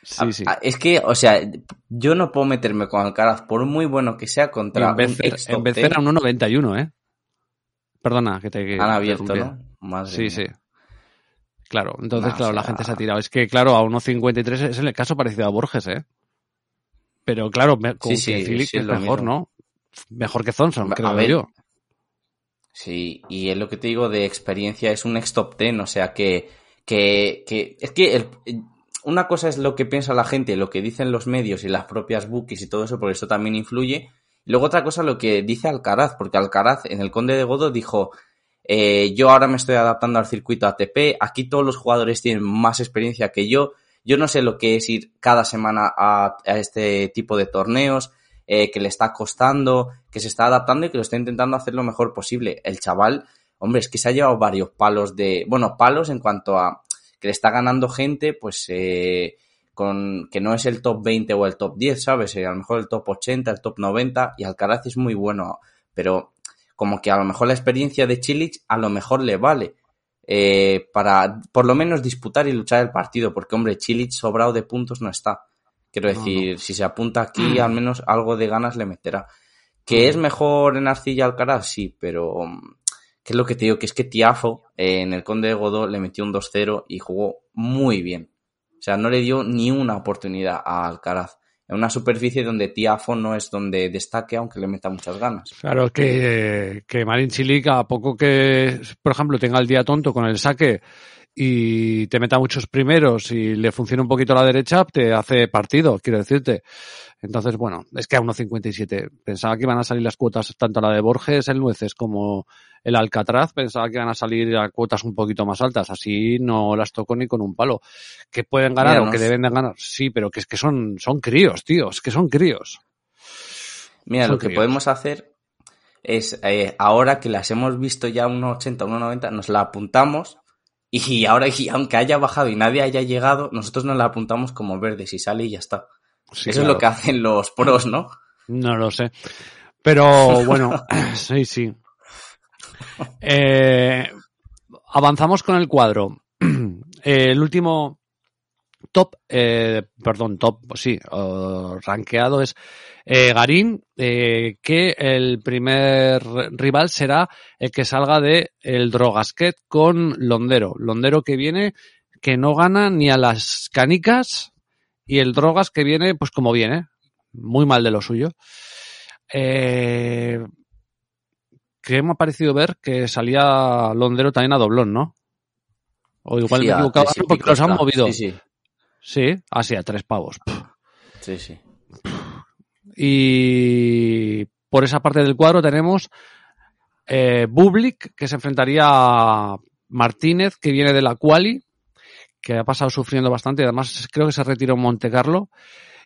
sí, sí. Ah, Es que, o sea, yo no puedo meterme con Alcaraz, por muy bueno que sea, contra en un vez, ex en vez 10. era 1.91, ¿eh? Perdona, que te... que Han abierto. ¿no? Madre Sí, mía. sí. Claro, entonces, o claro, la gente se ha tirado. Es que, claro, a 1.53 es el caso parecido a Borges, ¿eh? Pero, claro, con Sí, que es mejor, mismo. ¿no? Mejor que Thompson, A creo ver, yo. Sí, y es lo que te digo de experiencia, es un ex top 10, o sea que, que, que es que el- una cosa es lo que piensa la gente, lo que dicen los medios y las propias bookies y todo eso, porque eso también influye. Y luego otra cosa lo que dice Alcaraz, porque Alcaraz en el Conde de Godó dijo, eh, yo ahora me estoy adaptando al circuito ATP, aquí todos los jugadores tienen más experiencia que yo, yo no sé lo que es ir cada semana a este tipo de torneos, eh, que le está costando, que se está adaptando y que lo está intentando hacer lo mejor posible. El chaval, hombre, es que se ha llevado varios palos de, bueno, palos en cuanto a que le está ganando gente, pues, eh, con que no es el top 20 o el top 10, ¿sabes? Eh, a lo mejor el top 80, el top 90 y Alcaraz es muy bueno, pero como que a lo mejor la experiencia de Chilich a lo mejor le vale eh, para por lo menos disputar y luchar el partido, porque hombre, Chilich sobrado de puntos no está. Quiero No, decir, si se apunta aquí, al menos algo de ganas le meterá. ¿Que es mejor en Arcilla Alcaraz? Sí, pero mm, ¿qué es lo que te digo? Que es que Tiafo eh, en el Conde de Godó le metió un 2-0 y jugó muy bien. O sea, no le dio ni una oportunidad a Alcaraz. En una superficie donde Tiafo no es donde destaque, aunque le meta muchas ganas. Claro, que, que Marin Cilic, a poco que, por ejemplo, tenga el día tonto con el saque y te meta muchos primeros y le funciona un poquito la derecha, te hace partido, quiero decirte. Entonces, bueno, es que a 1.57 pensaba que iban a salir las cuotas, tanto la de Borges, el Nueces, como el Alcatraz, pensaba que iban a salir a cuotas un poquito más altas. Así no las toco ni con un palo. Que pueden ganar o que deben de ganar, sí, pero que es que son, son críos, tío, es que son críos. Mira, Son lo que críos. podemos hacer es, eh, ahora que las hemos visto ya 1.80, 1.90, nos la apuntamos y ahora, y aunque haya bajado y nadie haya llegado, nosotros nos la apuntamos como verde, si sale y ya está. Sí, Eso claro. es lo que hacen los pros, ¿no? No lo sé. Pero bueno, sí, sí. Eh, avanzamos con el cuadro. el último top, eh, perdón, top, pues sí, rankeado es eh, Garín, eh, que el primer rival será el que salga de el Drogasquet con Londero. Londero que viene, que no gana ni a las canicas, y el Drogas que viene, pues como viene, muy mal de lo suyo. Eh, que me ha parecido ver que salía Londero también a doblón, ¿no? O igual me he equivocado porque los han movido. Sí, sí. Sí, así a tres pavos. Sí, sí. Y por esa parte del cuadro tenemos eh, Bublik, que se enfrentaría a Martínez, que viene de la Quali, que ha pasado sufriendo bastante, además creo que se retiró en Monte Carlo.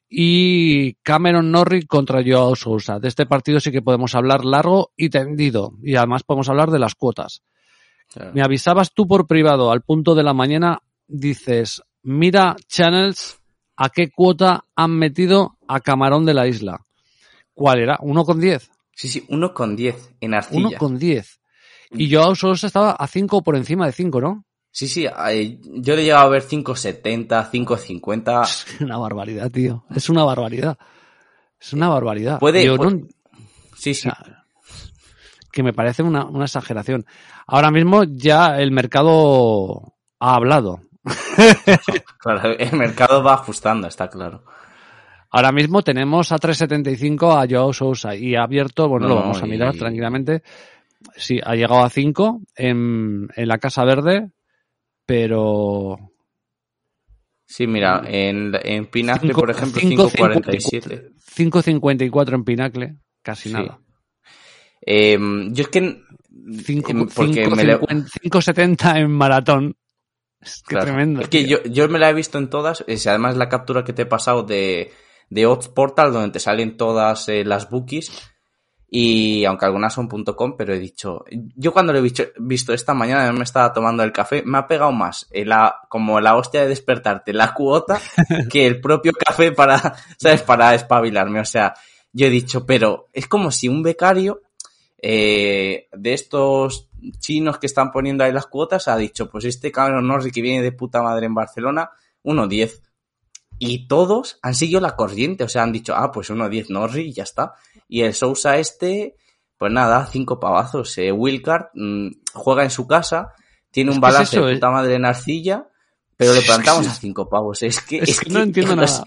Y Cameron Norrie contra Joao Sousa. De este partido sí que podemos hablar largo y tendido. Y además podemos hablar de las cuotas. Me avisabas tú por privado al punto de la mañana, dices, mira Channels a qué cuota han metido a Camarón de la Isla. ¿Cuál era? ¿1,10? Sí, sí, 1,10 en arcilla. 1,10. Y yo solo estaba a 5 por encima de 5, ¿no? Sí, sí, yo le he llegado a ver 5,70, 5,50. Es una barbaridad, tío. Es una barbaridad. Es una barbaridad. Puede. Sí, sí. que me parece una, una exageración. Ahora mismo ya el mercado ha hablado. claro, el mercado va ajustando, está claro. Ahora mismo tenemos a 3.75 a Joao Sousa y ha abierto, bueno, lo vamos a mirar tranquilamente. Sí, ha llegado a 5 en, en la Casa Verde, pero Sí, mira, en, en Pinacle, por ejemplo, 5.47. 5.54 en Pinacle, casi nada. Eh, yo es que... 5.70 en Maratón. Es que tremendo. Es que yo, yo me la he visto en todas, es, además la captura que te he pasado de, de Odds Portal, donde te salen todas eh, las bookies, y aunque algunas son .com, pero he dicho, yo cuando lo he visto, visto esta mañana, me estaba tomando el café, me ha pegado más la, como la hostia de despertarte, la cuota, que el propio café para, ¿sabes? Para espabilarme. O sea, yo he dicho, pero es como si un becario eh, de estos chinos que están poniendo ahí las cuotas ha dicho, pues este Cameron Norris que viene de puta madre en Barcelona, 1.10. Y todos han seguido la corriente, o sea, han dicho, ah, pues 1.10 Norris y ya está. Y el Sousa este, pues nada, cinco pavazos. Eh, Wilcard mm, juega en su casa, tiene un balance de puta madre en arcilla, pero le plantamos a cinco pavos. Es que, es, que, no entiendo nada.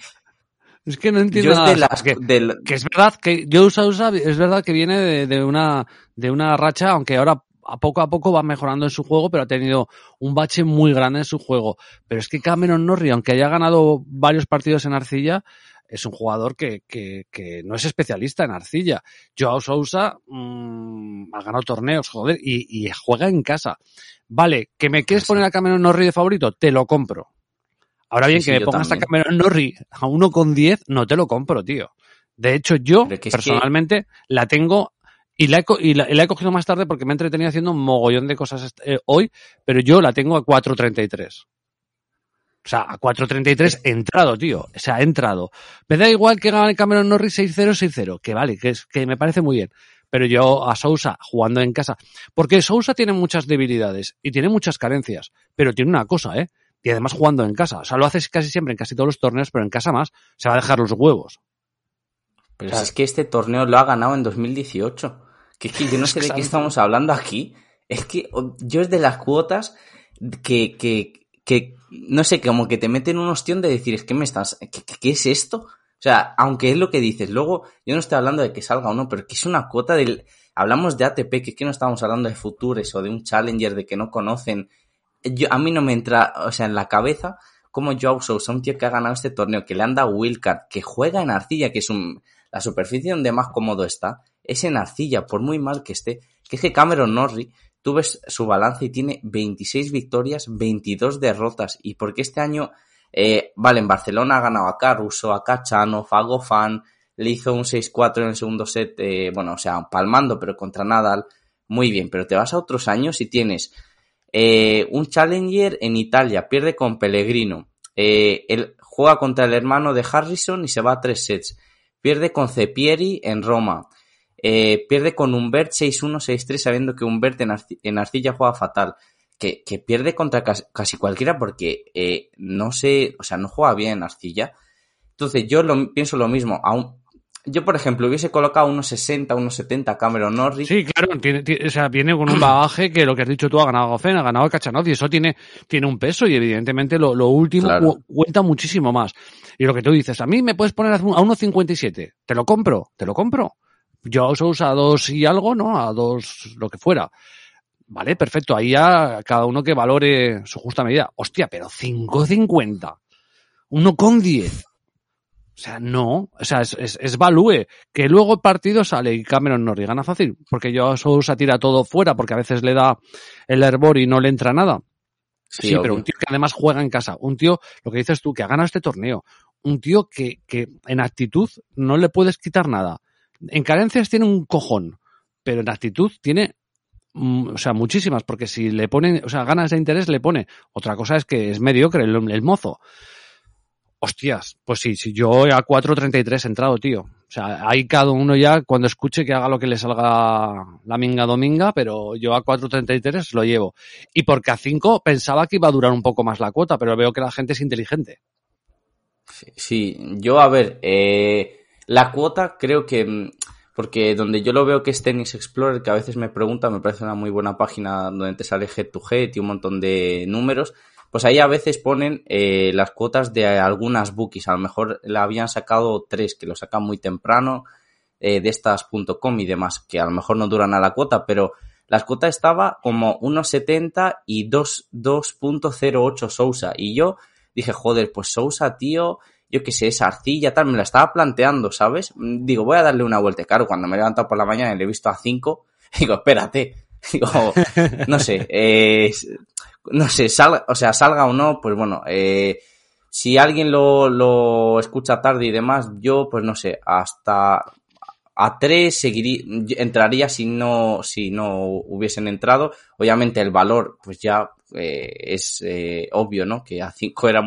Es que no entiendo nada. que, es verdad que Joe Sousa es verdad que viene de, de, una de una racha, aunque ahora a poco a poco va mejorando en su juego, pero ha tenido un bache muy grande en su juego. Pero es que Cameron Norrie, aunque haya ganado varios partidos en arcilla, es un jugador que, que, que no es especialista en arcilla. Joao Sousa mmm, ha ganado torneos, joder, y, y, juega en casa. Vale, ¿que me quieres poner a Cameron Norrie de favorito? Te lo compro. Ahora bien, que me pongas a Cameron Norrie a 1,10, no te lo compro, tío. De hecho, yo, personalmente, la tengo y la, he, y, la, he, cogido más tarde porque me he entretenido haciendo un mogollón de cosas eh, hoy, pero yo la tengo a 4.33. O sea, a 4.33 entrado, tío. O sea, entrado. Me da igual que gane Cameron Norris 6-0, 6-0. Que vale, que, es, que me parece muy bien. Pero yo a Sousa jugando en casa. Porque Sousa tiene muchas debilidades y tiene muchas carencias. Pero tiene una cosa, ¿eh? Y además jugando en casa. O sea, lo haces casi siempre en casi todos los torneos, pero en casa más se va a dejar los huevos. Pero es que este torneo lo ha ganado en 2018. Que es que yo no sé de qué estamos hablando aquí. Es que yo es de las cuotas que, que, que no sé, como que te meten un ostión de decir, es que me estás, ¿qué, ¿qué, es esto? O sea, aunque es lo que dices, luego yo no estoy hablando de que salga o no, pero que es una cuota del, hablamos de ATP, que es que no estamos hablando de Futures o de un Challenger de que no conocen. Yo, a mí no me entra, o sea, en la cabeza como Joe Sousa, un tío que ha ganado este torneo, que le anda Wildcard, que juega en arcilla, que es un, la superficie donde más cómodo está, es en arcilla, por muy mal que esté, que es que Cameron Norrie, tú ves su balance y tiene 26 victorias, 22 derrotas, y porque este año, eh, vale, en Barcelona ha ganado a Caruso, a Cachano, a le hizo un 6-4 en el segundo set, eh, bueno, o sea, palmando, pero contra Nadal, muy bien, pero te vas a otros años y tienes eh, un Challenger en Italia, pierde con Pellegrino, eh, juega contra el hermano de Harrison y se va a tres sets, pierde con Cepieri en Roma, eh, pierde con Humbert 6-1, 6-3, sabiendo que Humbert en, en Arcilla juega fatal. Que, que pierde contra casi, cualquiera porque eh, no sé, o sea, no juega bien Arcilla. Entonces yo lo, pienso lo mismo, aún, yo, por ejemplo, hubiese colocado unos 60, unos 70 Cameron Norris. Sí, claro, tiene, o sea, viene con un bagaje que lo que has dicho tú ha ganado Gofen, ha ganado Cachanov y eso tiene, tiene un peso y evidentemente lo, lo último cuenta muchísimo más. Y lo que tú dices, a mí me puedes poner a 1.57, te lo compro, te lo compro. Yo uso a dos y algo, ¿no? A dos, lo que fuera. Vale, perfecto. Ahí ya cada uno que valore su justa medida. Hostia, pero 5.50. Uno con 10. O sea, no. O sea, es, es, es value. Que luego el partido sale y Cameron Norrie gana fácil. Porque yo Sousa tira todo fuera porque a veces le da el hervor y no le entra nada. Sí, pero un tío que además juega en casa. Un tío, lo que dices tú, que ha ganado este torneo. Un tío que, que en actitud no le puedes quitar nada en carencias tiene un cojón, pero en actitud tiene, mm, o sea, muchísimas, porque si le ponen, o sea, ganas de interés le pone. Otra cosa es que es mediocre el, el mozo. Hostias, pues sí, si yo a 4.33 he entrado, tío. O sea, ahí cada uno ya, cuando escuche que haga lo que le salga la minga dominga, pero yo a 4.33 lo llevo. Y porque a 5 pensaba que iba a durar un poco más la cuota, pero veo que la gente es inteligente. Sí, yo a ver, eh, la cuota creo que, mm, porque donde yo lo veo que es Tennis Explorer, que a veces me pregunta, me parece una muy buena página donde te sale head to head y un montón de números, pues ahí a veces ponen eh, las cuotas de algunas bookies. A lo mejor la habían sacado tres, que lo sacan muy temprano, eh, de estas.com y demás, que a lo mejor no duran a la cuota, pero la cuota estaba como 1.70 y 2.08 Sousa. Y yo dije, joder, pues Sousa, tío, yo qué sé, esa arcilla, tal, me la estaba planteando, ¿sabes? Digo, voy a darle una vuelta. Claro, cuando me he levantado por la mañana y le he visto a 5, digo, espérate. Digo, no sé, eh, no sé, salga, o sea, salga o no, pues bueno, eh, si alguien lo, lo escucha tarde y demás, yo, pues no sé, hasta a 3 seguiría, entraría si no, si no hubiesen entrado. Obviamente el valor, pues ya eh, es eh, obvio, ¿no? Que a 5 era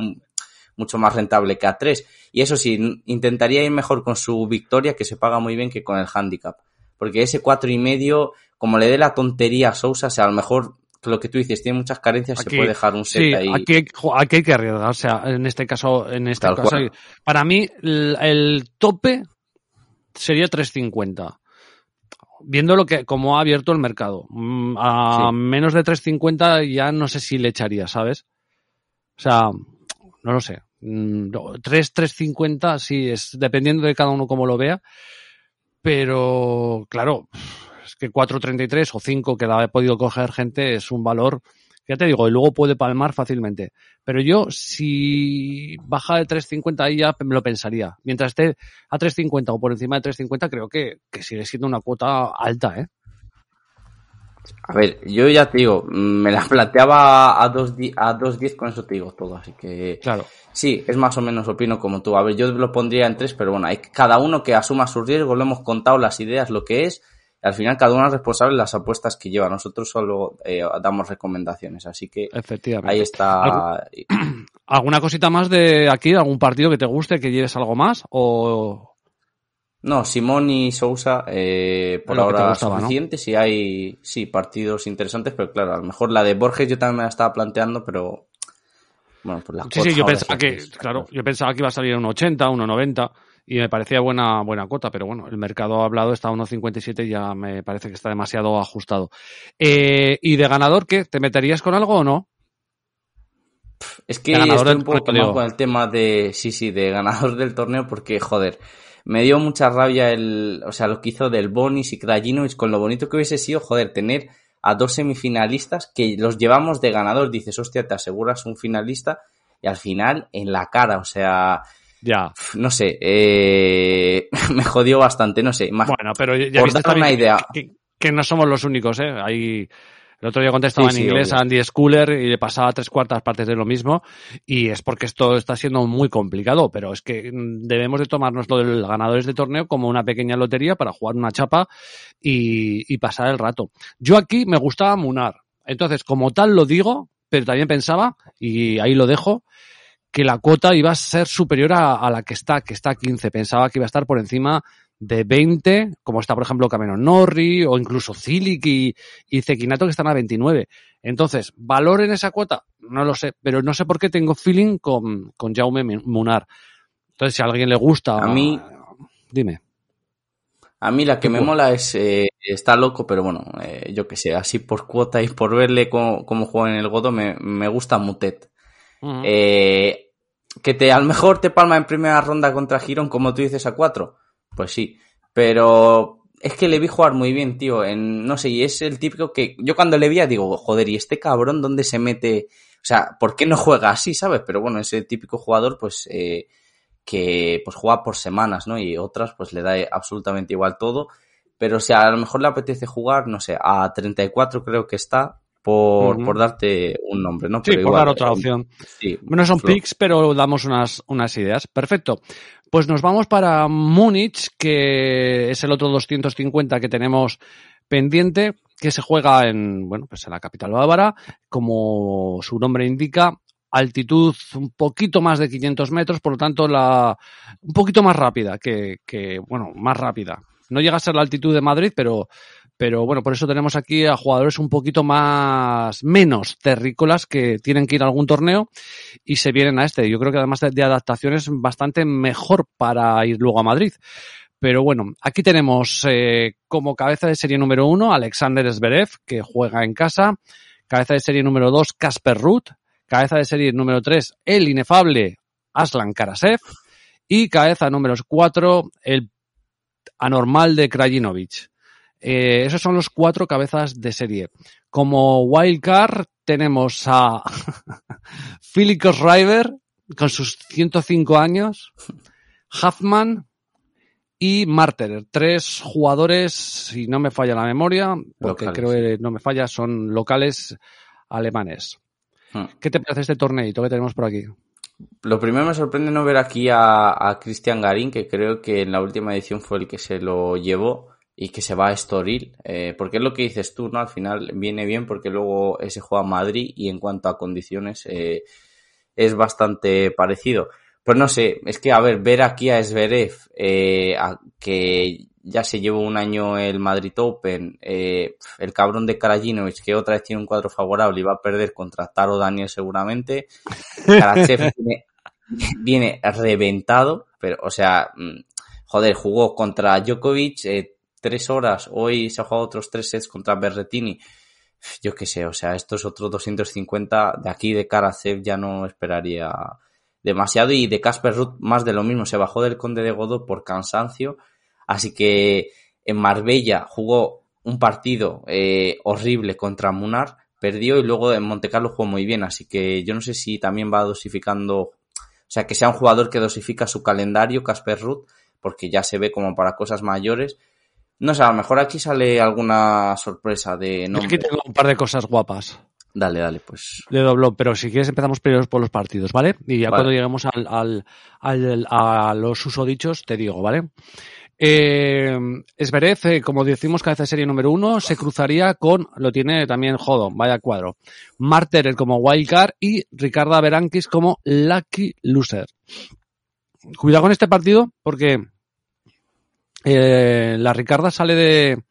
mucho más rentable que a 3. Y eso sí, intentaría ir mejor con su victoria, que se paga muy bien, que con el handicap. Porque ese cuatro y medio, como le dé la tontería a Sousa, o sea, a lo mejor lo que tú dices, tiene muchas carencias, se puede dejar un set ahí. Aquí, aquí hay que arriesgar, o sea, en este caso, en este caso, para mí, el, tope sería 350 viendo lo que como ha abierto el mercado. Mm, a menos de 350 ya no sé si le echaría, ¿sabes? O sea, no lo sé. 3, mm, 350, sí, es dependiendo de cada uno como lo vea. Pero, claro, es que 4.33 o 5 que la he podido coger gente es un valor, ya te digo, y luego puede palmar fácilmente. Pero yo, si baja de 3.50 ahí ya me lo pensaría. Mientras esté a 3.50 o por encima de 3.50, creo que, que sigue siendo una cuota alta, ¿eh? A ver, yo ya te digo, me la planteaba a 2.10 a dos con eso te digo todo, así que... Claro. Sí, es más o menos opino como tú. A ver, yo lo pondría en tres, pero bueno, hay cada uno que asuma su riesgo, lo hemos contado las ideas, lo que es, al final cada uno es responsable de las apuestas que lleva. Nosotros solo eh, damos recomendaciones, así que Efectivamente. ahí está. ¿Alguna cosita más de aquí, algún partido que te guste, que lleves algo más? O, no, Simón y Sousa, eh, por ahora suficiente. Si hay, sí, partidos interesantes, pero claro, a lo mejor la de Borges yo también me la estaba planteando, pero bueno, pues la Sí, sí, yo pensaba que, claro, yo pensaba que iba a salir un 80, un 90 y me parecía buena, buena cuota, pero bueno, el mercado ha hablado, está a 1.57 y ya me parece que está demasiado ajustado. Eh, ¿Y de ganador qué? ¿Te meterías con algo o no? Es que estoy un poco con el tema de, sí, sí, de ganador del torneo porque, joder, me dio mucha rabia el, o sea, lo que hizo del Bonis y Krajinovic con lo bonito que hubiese sido, joder, tener a dos semifinalistas que los llevamos de ganador. Dices, hostia, te aseguras un finalista y al final en la cara, o sea, ya. No sé, eh, me jodió bastante, no sé. bueno, pero ya por dar una idea. Que, que, no somos los únicos, ¿eh? Hay el otro día contestaba en inglés a Andy Schooler y le pasaba tres cuartas partes de lo mismo y es porque esto está siendo muy complicado, pero es que debemos de tomarnos lo de los ganadores de torneo como una pequeña lotería para jugar una chapa y, pasar el rato. Yo aquí me gustaba Munar, entonces como tal lo digo, pero también pensaba, y ahí lo dejo, que la cuota iba a ser superior a, a, la que está, que está a 15. Pensaba que iba a estar por encima de 20, como está, por ejemplo, Cameron Norrie o incluso Cilic y, y Zekinato que están a 29. Entonces, ¿valor en esa cuota? No lo sé, pero no sé por qué tengo feeling con, con Jaume Munar. Entonces, si a alguien le gusta... A mí... Dime. A mí la que me mola es... Eh, está loco, pero bueno, eh, yo que sé, así por cuota y por verle cómo, cómo juega en el Godo, me, me gusta Mutet. Eh, que te, a lo mejor te palma en primera ronda contra Girón, como tú dices, a cuatro. Pues sí, pero es que le vi jugar muy bien, tío. En, no sé, y es el típico que yo cuando le vi digo, joder, ¿y este cabrón dónde se mete? O sea, ¿por qué no juega así, sabes? Pero bueno, ese típico jugador, pues, eh, que pues juega por semanas, ¿no? Y otras, pues le da absolutamente igual todo. Pero si a lo mejor le apetece jugar, no sé, a 34 creo que está, por, uh -huh. por darte un nombre, ¿no? Sí, por dar otra opción. Sí, bueno, son picks, pero damos unas, unas ideas. Perfecto. Pues nos vamos para Múnich, que es el otro 250 que tenemos pendiente, que se juega en, bueno, pues en la capital bávara, como su nombre indica, altitud un poquito más de 500 metros, por lo tanto, la, un poquito más rápida que, que, bueno, más rápida. No llega a ser la altitud de Madrid, pero, pero bueno, por eso tenemos aquí a jugadores un poquito más, menos terrícolas que tienen que ir a algún torneo y se vienen a este. Yo creo que además de, de adaptación es bastante mejor para ir luego a Madrid. Pero bueno, aquí tenemos eh, como cabeza de serie número uno Alexander Zverev, que juega en casa. Cabeza de serie número dos, Casper Ruth. Cabeza de serie número tres, el inefable Aslan Karasev. Y cabeza número cuatro, el anormal de Krajinovic. Eh, esos son los cuatro cabezas de serie. Como wildcard tenemos a Philip River con sus 105 años, Huffman y Marterer. Tres jugadores, si no me falla la memoria, porque locales. creo que no me falla, son locales alemanes. Hmm. ¿Qué te parece este torneito que tenemos por aquí? Lo primero me sorprende no ver aquí a, a Cristian Garín, que creo que en la última edición fue el que se lo llevó y que se va a Estoril, eh, porque es lo que dices tú, ¿no? Al final viene bien porque luego se juega a Madrid y en cuanto a condiciones eh, es bastante parecido. Pues no sé, es que a ver, ver aquí a Zverev, eh, a, que ya se llevó un año el Madrid Open, eh, el cabrón de Karajinovic, que otra vez tiene un cuadro favorable y va a perder contra Taro Daniel seguramente. Karachev viene, viene, reventado, pero, o sea, mm, joder, jugó contra Djokovic, eh, tres horas, hoy se ha jugado otros tres sets contra Berretini. Yo qué sé, o sea, estos otros 250 de aquí de Karachev ya no esperaría demasiado y de Casper Ruth más de lo mismo, se bajó del Conde de Godó por cansancio, así que en Marbella jugó un partido eh, horrible contra Munar, perdió y luego en Montecarlo jugó muy bien, así que yo no sé si también va dosificando, o sea, que sea un jugador que dosifica su calendario, Casper Ruth, porque ya se ve como para cosas mayores, no sé, a lo mejor aquí sale alguna sorpresa de nombre. Aquí tengo un par de cosas guapas. Dale, dale, pues. De dobló, pero si quieres empezamos primero por los partidos, ¿vale? Y ya vale. cuando lleguemos al, al, al, a los usodichos te digo, ¿vale? Eh, Esberev, eh, como decimos, cabeza de serie número uno, se cruzaría con, lo tiene también Jodo, vaya cuadro. Marterer como wildcard y Ricardo Berankis como lucky loser. Cuidado con este partido porque eh, la Ricarda sale de,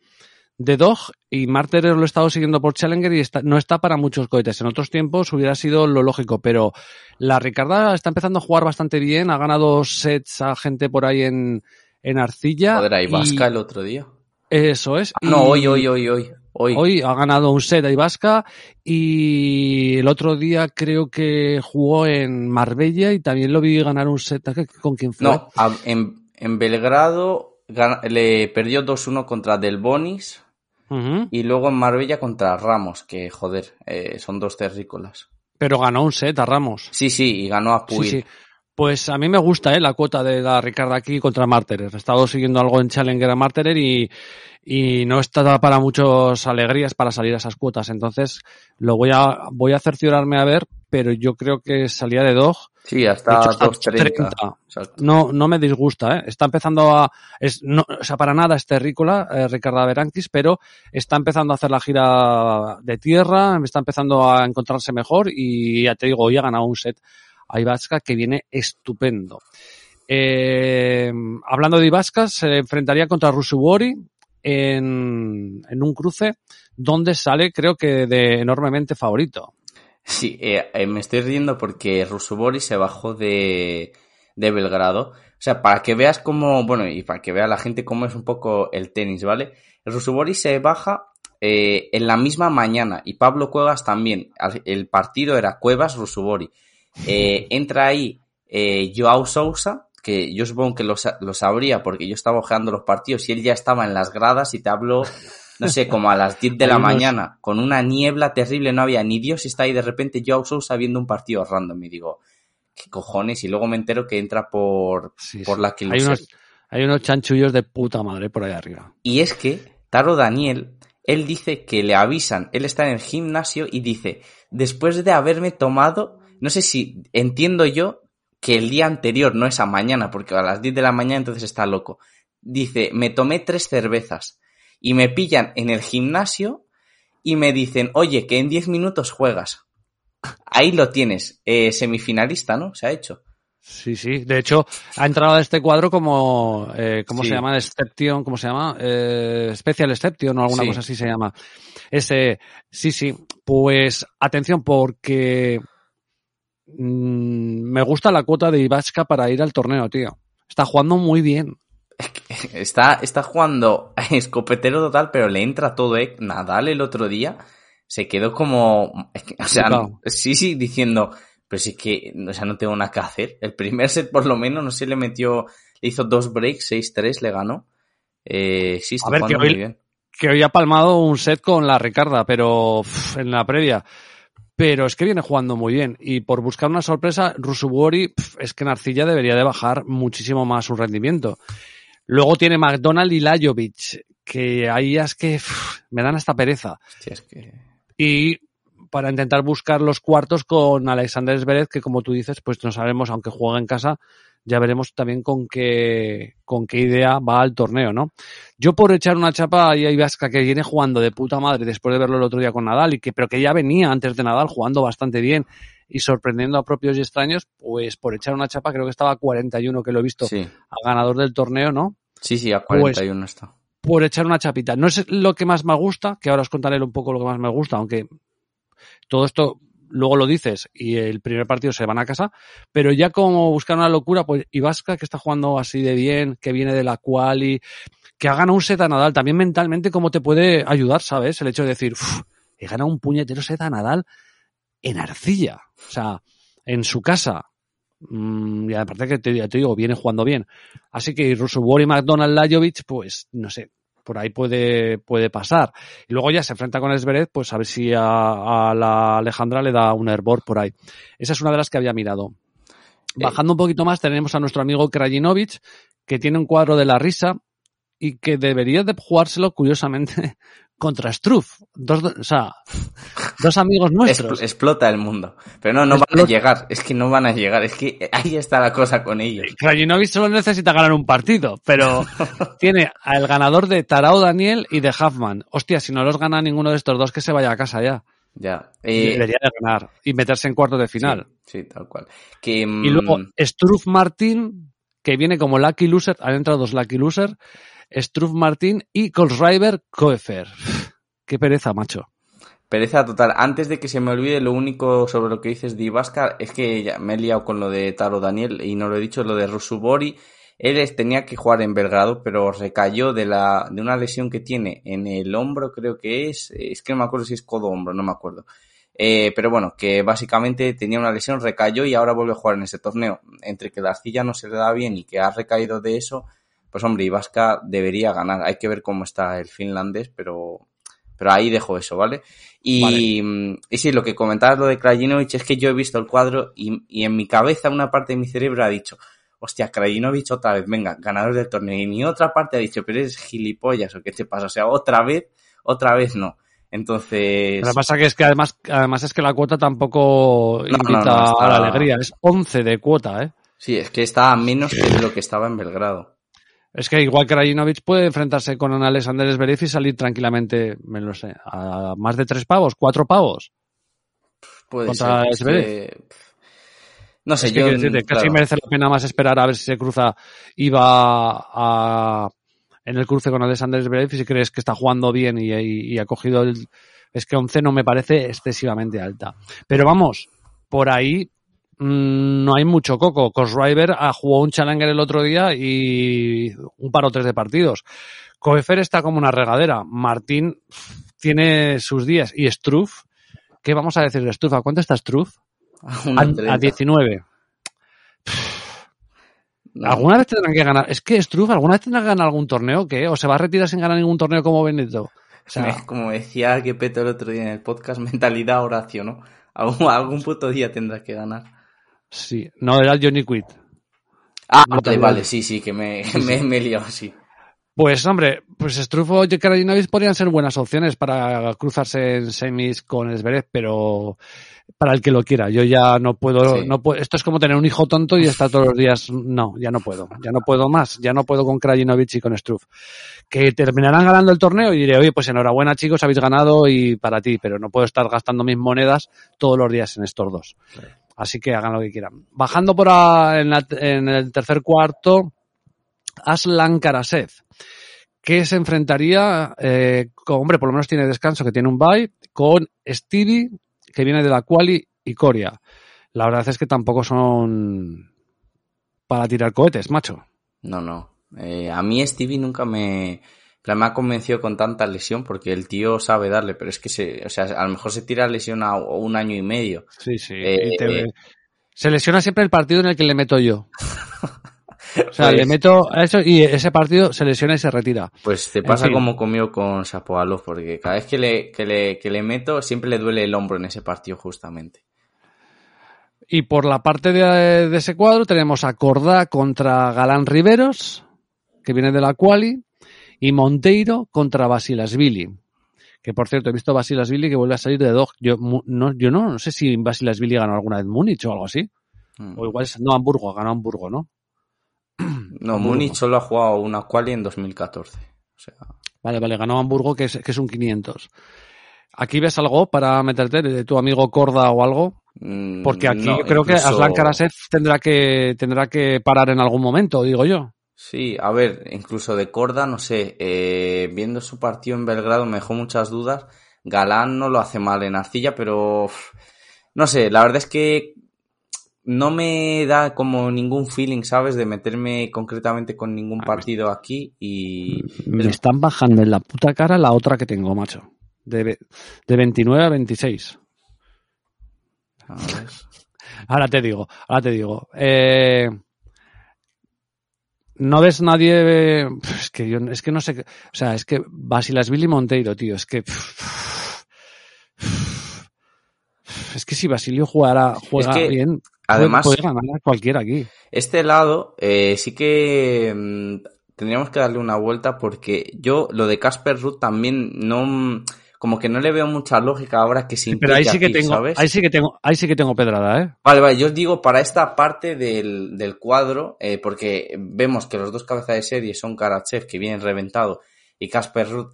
de Dog y Marterer lo he estado siguiendo por Challenger y está, no está para muchos cohetes. En otros tiempos hubiera sido lo lógico, pero la Ricarda está empezando a jugar bastante bien, ha ganado sets a gente por ahí en, en arcilla. Joder, ahí Vasca y... el otro día. Eso es. Ah, no, hoy, hoy, hoy, hoy. Hoy. Hoy ha ganado un set a Ibasca y el otro día creo que jugó en Marbella y también lo vi ganar un set. ¿Con quién fue? No, en, en Belgrado le perdió 2-1 contra Del Bonis uh -huh. y luego en Marbella contra Ramos, que joder, eh, son dos terrícolas. Pero ganó un set a Ramos. Sí, sí, y ganó a Puig. Sí, sí. Pues a mí me gusta eh, la cuota de la Ricarda aquí contra Marterer. He estado siguiendo algo en Challenger a Marterer y, y no está para muchas alegrías para salir a esas cuotas. Entonces lo voy a, voy a cerciorarme a ver, pero yo creo que salía de Dog. Sí, hasta 2.30. No, no me disgusta, ¿eh? Está empezando a, es, no, o sea, para nada es terrícola, eh, Ricarda Berankis, pero está empezando a hacer la gira de tierra, está empezando a encontrarse mejor y ya te digo, hoy ha ganado un set a Ivatska que viene estupendo. Eh, hablando de Ibasca, se enfrentaría contra Rusubori en, en un cruce donde sale, creo que, de enormemente favorito. Sí, eh, eh, me estoy riendo porque Rusubori se bajó de, de Belgrado. O sea, para que veas cómo, bueno, y para que vea la gente cómo es un poco el tenis, ¿vale? Rusubori se baja eh, en la misma mañana y Pablo Cuevas también. El partido era Cuevas-Rusubori. Eh, entra ahí eh, Joao Sousa, que yo supongo que lo, lo, sabría porque yo estaba ojeando los partidos y él ya estaba en las gradas y te hablo, no sé, como a las 10 de la mañana, con una niebla terrible, no había ni Dios y está ahí de repente Joao Sousa viendo un partido random y digo, ¿qué cojones? Y luego me entero que entra por, Sí, por la que Hay unos, hay unos chanchullos de puta madre por ahí arriba. Y es que Taro Daniel, él dice que le avisan, él está en el gimnasio y dice, después de haberme tomado, no sé si entiendo yo que el día anterior, no esa mañana, porque a las 10 de la mañana entonces está loco. Dice, me tomé tres cervezas y me pillan en el gimnasio y me dicen, oye, que en 10 minutos juegas. Ahí lo tienes, eh, semifinalista, ¿no? Se ha hecho. Sí, sí. De hecho, ha entrado a este cuadro como, eh, ¿cómo Sí. se llama? Exception, ¿cómo se llama? Eh, Special Exception o alguna Sí. cosa así se llama. Ese, sí, sí. Pues atención porque mm, me gusta la cuota de Ibachka para ir al torneo, tío. Está jugando muy bien. Está, está jugando escopetero total, pero le entra todo, ¿eh? Nadal el otro día se quedó como, o sea, sí, sí, diciendo, pero sí que, o sea, no tengo nada que hacer. El primer set, por lo menos, no sé, le metió, le hizo dos breaks, 6-3, le ganó. Eh, sí, está A ver, que hoy- muy bien. Que hoy ha palmado un set con la Ricarda, pero en la previa. Pero es que viene jugando muy bien. Y por buscar una sorpresa, Rusubori, es que en arcilla debería de bajar muchísimo más su rendimiento. Luego tiene McDonald y Lajovic, que ahí es que me dan hasta pereza. Es que... Y para intentar buscar los cuartos con Alexander Zverev, que como tú dices, pues no sabemos, aunque juega en casa, ya veremos también con qué, con qué idea va al torneo, ¿no? Yo por echar una chapa ahí a Ibasca que viene jugando de puta madre después de verlo el otro día con Nadal, y que, pero que ya venía antes de Nadal jugando bastante bien y sorprendiendo a propios y extraños, pues por echar una chapa creo que estaba a 41 que lo he visto Sí, al ganador del torneo, ¿no? Sí, sí, a Pues 41 está. por echar una chapita. No es lo que más me gusta, que ahora os contaré un poco lo que más me gusta, aunque todo esto luego lo dices y el primer partido se van a casa, pero ya como buscar una locura, pues Ibasca que está jugando así de bien, que viene de la quali, que ha ganado un set a Nadal, también mentalmente cómo te puede ayudar, ¿sabes? El hecho de decir, "Uf, he ganado un puñetero set a Nadal en arcilla, o sea, en su casa. Mm, y aparte que te, ya te digo, viene jugando bien. Así que Rusubori, McDonald, Lajovic, pues no sé, por ahí puede, puede pasar. Y luego ya se enfrenta con Esberet, pues a ver si a, a la Alejandra le da un hervor por ahí. Esa es una de las que había mirado. Bajando un poquito más tenemos a nuestro amigo Krajinovic, que tiene un cuadro de la risa y que debería de jugárselo curiosamente contra Struff. Dos, o sea, dos amigos nuestros. Expl- explota el mundo. Pero no, no van a llegar. Es que no van a llegar. Es que ahí está la cosa con ellos. Krajinovic solo necesita ganar un partido, pero tiene al ganador de Tarao Daniel y de Huffman. Hostia, si no los gana ninguno de estos dos, que se vaya a casa ya. Ya. Eh, Debería de ganar y meterse en cuartos de final. Sí, sí, tal cual. Que, mm, Y luego Struff Martin, que viene como lucky loser, han entrado dos lucky loser, Struff Martin y Kolschreiber Koefer. Qué pereza, macho. Pereza total. Antes de que se me olvide, lo único sobre lo que dices de es que me he liado con lo de Taro Daniel y no lo he dicho, lo de Rusubori. Él tenía que jugar en Belgrado, pero recayó de la de una lesión que tiene en el hombro, creo que es. Es que no me acuerdo si es codo hombro, no me acuerdo. Eh, pero bueno, que básicamente tenía una lesión, recayó y ahora vuelve a jugar en ese torneo. Entre que la arcilla no se le da bien y que ha recaído de eso, pues hombre, Ibasca debería ganar. Hay que ver cómo está el finlandés, pero, pero ahí dejo eso, ¿vale? Y, y sí, lo que comentabas lo de Krajinovic es que yo he visto el cuadro y, y en mi cabeza una parte de mi cerebro ha dicho, hostia, Krajinovic otra vez, venga, ganador del torneo. Y mi otra parte ha dicho, pero eres gilipollas o qué te pasa. O sea, otra vez, otra vez no. Entonces, Lo que pasa que es que además, además es que la cuota tampoco No, invita no, no, está- a la alegría. Es 11 de cuota, ¿eh? sí, es que está a menos que lo que estaba en Belgrado. Es que igual que Krajinovic puede enfrentarse con un Alexander Zverev y salir tranquilamente, me lo sé, a más de tres pavos, cuatro pavos. Puede Contra ser. es Zverev. que- No sé, Es que yo. decirte, casi claro. merece la pena más esperar a ver si se cruza y va a, en el cruce con Alexander Zverev y si crees que está jugando bien y, y- y ha cogido el... Es que 11 no me parece excesivamente alta. Pero vamos, por ahí mm, no hay mucho coco. Cosriver ah, jugó un Challenger el otro día y un par o tres de partidos. Koefer está como una regadera. Martín tiene sus días. Y Struff, ¿qué vamos a decir de Struff? ¿A cuánto está Struff? A, a 30. 19. No. ¿Alguna vez tendrán que ganar? Es que Struff, ¿alguna vez tendrá que ganar algún torneo? ¿Qué? ¿O se va a retirar sin ganar ningún torneo como Benito? O sea, Como decía que Peto el otro día en el podcast, mentalidad Horacio, ¿no? Algún, algún puto día tendrá que ganar. Sí. No, era Johnny Quid. Ah, No vale, vale, sí, sí, que me, me, me he liado, sí. Pues hombre, pues Struff o Karajinovic podrían ser buenas opciones para cruzarse en semis con Zverev, pero para el que lo quiera. Yo ya no puedo, Sí. no puedo, esto es como tener un hijo tonto y estar todos los días, no, ya no puedo, ya no puedo más, ya no puedo con Krajinovic y con Struff. Que terminarán ganando el torneo y diré, oye, pues enhorabuena chicos, habéis ganado y para ti, pero no puedo estar gastando mis monedas todos los días en estos dos. Así que hagan lo que quieran. Bajando por en, el tercer cuarto, Aslan Karasev, que se enfrentaría, eh, hombre, por lo menos tiene descanso, que tiene un bye, con Stevie, que viene de la Quali, y Coria. La verdad es que tampoco son para tirar cohetes, macho. No, no. Eh, a mí Stevie nunca me, plan, me ha convencido con tanta lesión porque el tío sabe darle, pero es que se, o sea, a lo mejor se tira lesión a un año y medio. Sí, sí. Eh, Y te- se lesiona siempre el partido en el que le meto yo. O sea, Pues- le meto a eso y ese partido se lesiona y se retira. Pues te En pasa fin. como conmigo con Shapovalov, porque cada vez que le, que, le, que le meto siempre le duele el hombro en ese partido justamente. Y por la parte de, de ese cuadro tenemos a Cordá contra Galán Riveros, que viene de la Quali, y Monteiro contra Basilasvili. Que por cierto, he visto Basilasvili que vuelve a salir de Dog. Yo no, yo no, no sé si Basilasvili ganó alguna vez Múnich o algo así. Mm. O igual es, no, Hamburgo, ganó Hamburgo, ¿no? No. Múnich solo ha jugado una quali en 2014. O sea, Vale, vale, ganó Hamburgo, que es, que es un 500. ¿Aquí ves algo para meterte de tu amigo Corda o algo? mm, Porque aquí no, yo creo que Aslan Karasev tendrá que, tendrá que parar en algún momento, digo yo. Sí, a ver, incluso de Corda, no sé, eh, viendo su partido en Belgrado me dejó muchas dudas. Galán no lo hace mal en arcilla, pero no sé, la verdad es que no me da como ningún feeling, ¿sabes? De meterme concretamente con ningún partido aquí y... Me están bajando en la puta cara la otra que tengo, macho. De, de 29 a 26. A ver. Ahora te digo, ahora te digo. Eh, no ves nadie. Es que yo es que no sé. O sea, es que Basilasvili y Monteiro, tío. Es que. Es que si Basilio jugara, juega Es que, bien, además- puede, puede ganar a cualquiera aquí. Este lado eh, sí que mm, tendríamos que darle una vuelta porque yo lo de Casper Ruth también no como que no le veo mucha lógica ahora que se Pero ahí sí que aquí, tengo, ¿sabes? ahí sí que tengo, ahí sí que tengo pedrada, ¿eh? Vale, vale, yo os digo para esta parte del, del cuadro, eh, porque vemos que los dos cabezas de serie son Karachev, que viene reventado, y Casper Ruth,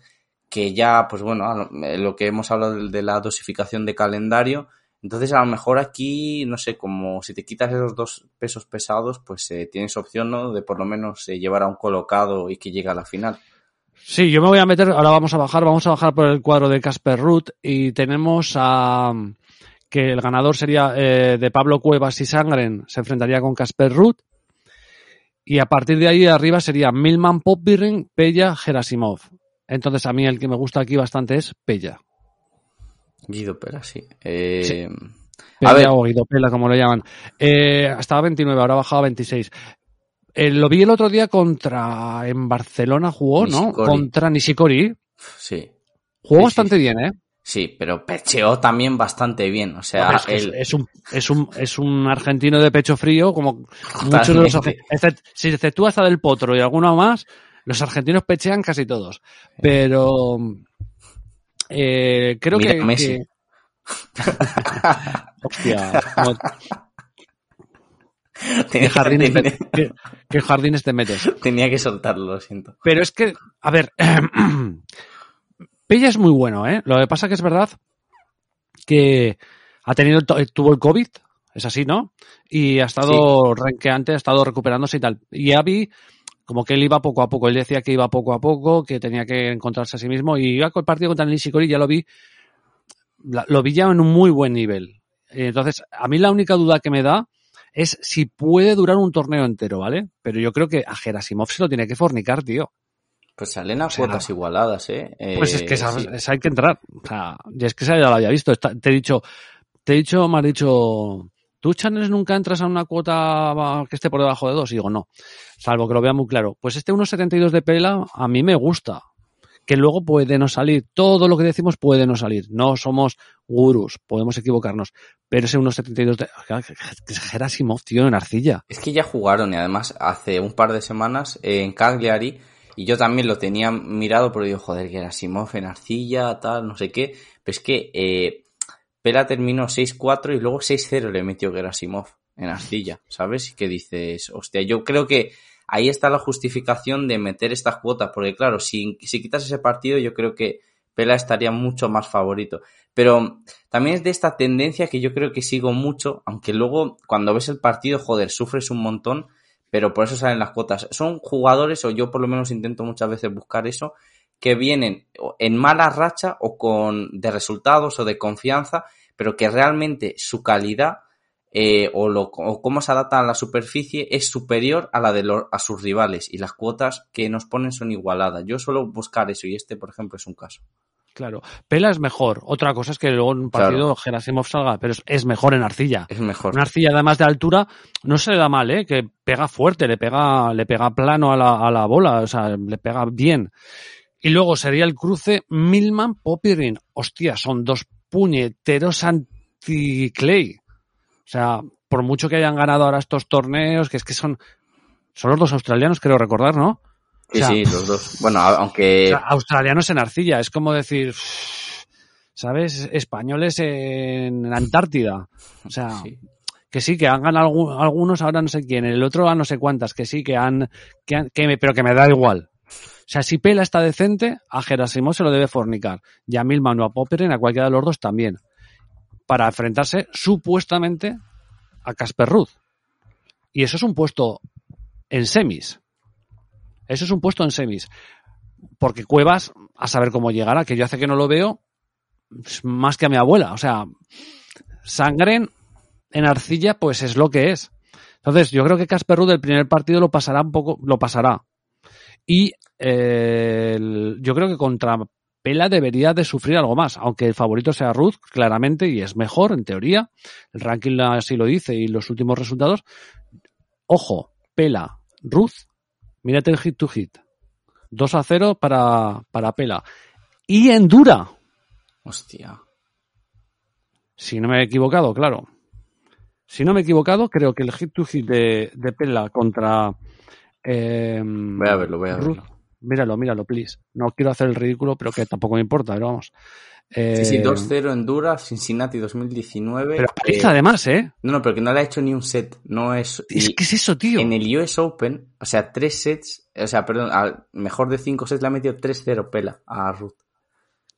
que ya, pues bueno, lo, eh, lo que hemos hablado de, de la dosificación de calendario, entonces a lo mejor aquí, no sé, como si te quitas esos dos pesos pesados, pues eh, tienes opción, ¿no? De por lo menos eh, llevar a un colocado y que llegue a la final. Sí, yo me voy a meter, ahora vamos a bajar, vamos a bajar por el cuadro de Casper Ruth y tenemos a que el ganador sería eh, de Pablo Cuevas y Sangren, se enfrentaría con Casper Ruth y a partir de ahí arriba sería Milman Popbirin, Pella, Gerasimov. Entonces a mí el que me gusta aquí bastante es Pella. Guido Pera, sí. Eh, Sí. A ver. Pella o Guido Pela, como lo llaman. Eh, estaba 29, ahora ha bajado a 26. Eh, lo vi el otro día contra, en Barcelona jugó, ¿no? Contra Nishikori. Sí, Jugó Sí, bastante sí. bien, ¿eh? sí, pero pecheó también bastante bien, o sea, es, que es- un, es, un, es un argentino de pecho frío, como muchos de los Totalmente. argentinos. Excep- Si exceptúa hasta del Potro y alguno más, los argentinos pechean casi todos. Pero eh, creo Mira que, Messi. que- Hostia, como- ¿qué, jardines, tenía, qué- qué jardines te metes? tenía que soltarlo, lo siento. Pero es que, a ver, Pella es muy bueno, ¿eh? Lo que pasa que es verdad que ha tenido, to- tuvo el COVID Es así, ¿no? Y ha estado renqueante, ha estado recuperándose y tal. Y Avi, como que él iba poco a poco. Él decía que iba poco a poco, que tenía que encontrarse a sí mismo. Y iba con el partido contra Nishikori, ya lo vi, lo vi ya en un muy buen nivel. Entonces, a mí la única duda que me da es si puede durar un torneo entero, ¿vale? Pero yo creo que a Gerasimov se lo tiene que fornicar, tío. Pues salen a cuotas igualadas, ¿eh? Pues es que esa, hay que entrar. O sea, ya es que esa ya lo había visto. te he dicho, te he dicho, me has dicho, ¿tú, Channels, nunca entras a una cuota que esté por debajo de dos? Y digo, no. Salvo que lo vea muy claro. Pues este 1.72 de pela a mí me gusta que luego puede no salir. Todo lo que decimos puede no salir. No somos gurús, podemos equivocarnos. Pero ese 1.72 de... Gerasimov, tío, en arcilla. Es que ya jugaron y además hace un par de semanas en Cagliari y yo también lo tenía mirado porque digo, joder, Gerasimov en arcilla, tal, no sé qué. Pero es que eh, Pela terminó 6-4 y luego 6-0 le metió Gerasimov en arcilla, ¿sabes? Y que dices, hostia, yo creo que ahí está la justificación de meter estas cuotas, porque claro, si, si quitas ese partido, yo creo que Pela estaría mucho más favorito. Pero también es de esta tendencia que yo creo que sigo mucho, aunque luego cuando ves el partido, joder, sufres un montón, pero por eso salen las cuotas. Son jugadores, o yo por lo menos intento muchas veces buscar eso, que vienen en mala racha o con de resultados o de confianza, pero que realmente su calidad eh, o, lo, o cómo se adapta a la superficie es superior a la de los, a sus rivales y las cuotas que nos ponen son igualadas. Yo suelo buscar eso y este, por ejemplo, es un caso. Claro. Pela es mejor. Otra cosa es que luego en un partido Gerasimov salga, pero es, mejor en arcilla. Es mejor. Una arcilla además de altura no se le da mal, ¿eh? Que pega fuerte, le pega, le pega plano a la, a la bola, o sea, le pega bien. Y luego sería el cruce Milman-Popirin. Hostia, son dos puñeteros anti-Clay. O sea, por mucho que hayan ganado ahora estos torneos, que es que son, son los dos australianos, creo recordar, ¿no? Sí, sí, los dos. Bueno, aunque. australianos en arcilla, es como decir, ¿sabes? Españoles en Antártida. O sea, que sí, que han ganado algunos, ahora no sé quién, el otro a no sé cuántas, que sí, que han, que, que pero que me da igual. O sea, si Pela está decente, a Gerasimov se lo debe fornicar. Y a Milman o a Popperen, a cualquiera de los dos también para enfrentarse supuestamente a Casper Ruth. Y eso es un puesto en semis. Eso es un puesto en semis. Porque Cuevas, a saber cómo llegará, que yo hace que no lo veo, más que a mi abuela. O sea, sangre en arcilla, pues es lo que es. Entonces, yo creo que Casper Ruth el primer partido lo pasará un poco, lo pasará. Y eh, yo creo que contra Pela debería de sufrir algo más, aunque el favorito sea Ruth, claramente, y es mejor, en teoría. El ranking así lo dice y los últimos resultados. Ojo, Pela, Ruth, mírate el hit to hit. 2 a 0 para, para Pela. Y Endura. Hostia. Si no me he equivocado, claro. Si no me he equivocado, creo que el hit to hit de, de Pela contra. Eh, voy a verlo, voy a verlo. Míralo, míralo, please. No quiero hacer el ridículo, pero que tampoco me importa, pero vamos. sí, sí, 2-0 eh, en Dura, Cincinnati 2019. Pero eh, además, ¿eh? No, no, pero que no le ha hecho ni un set. No es. Es que es eso, tío. En el US Open, o sea, tres sets, o sea, perdón, al mejor de cinco sets le ha metido 3-0 pela a Ruth.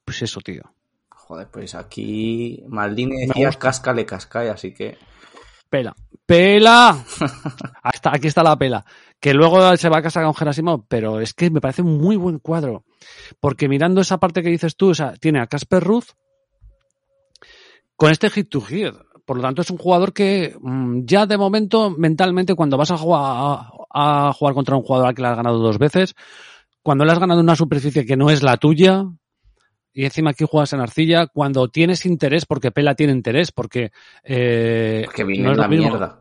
Pues eso, tío. Joder, pues aquí Maldini decía cascale cascae, así que. Pela. ¡Pela! Hasta aquí está la pela que luego se va a casa con Gerasimov, pero es que me parece un muy buen cuadro. Porque mirando esa parte que dices tú, o sea, tiene a Casper Ruth con este hit to hit. Por lo tanto, es un jugador que mm, ya de momento, mentalmente, cuando vas a jugar, a, jugar contra un jugador al que le has ganado dos veces, cuando le has ganado una superficie que no es la tuya, y encima aquí juegas en arcilla, cuando tienes interés, porque Pela tiene interés, porque... Eh, porque viene la mierda.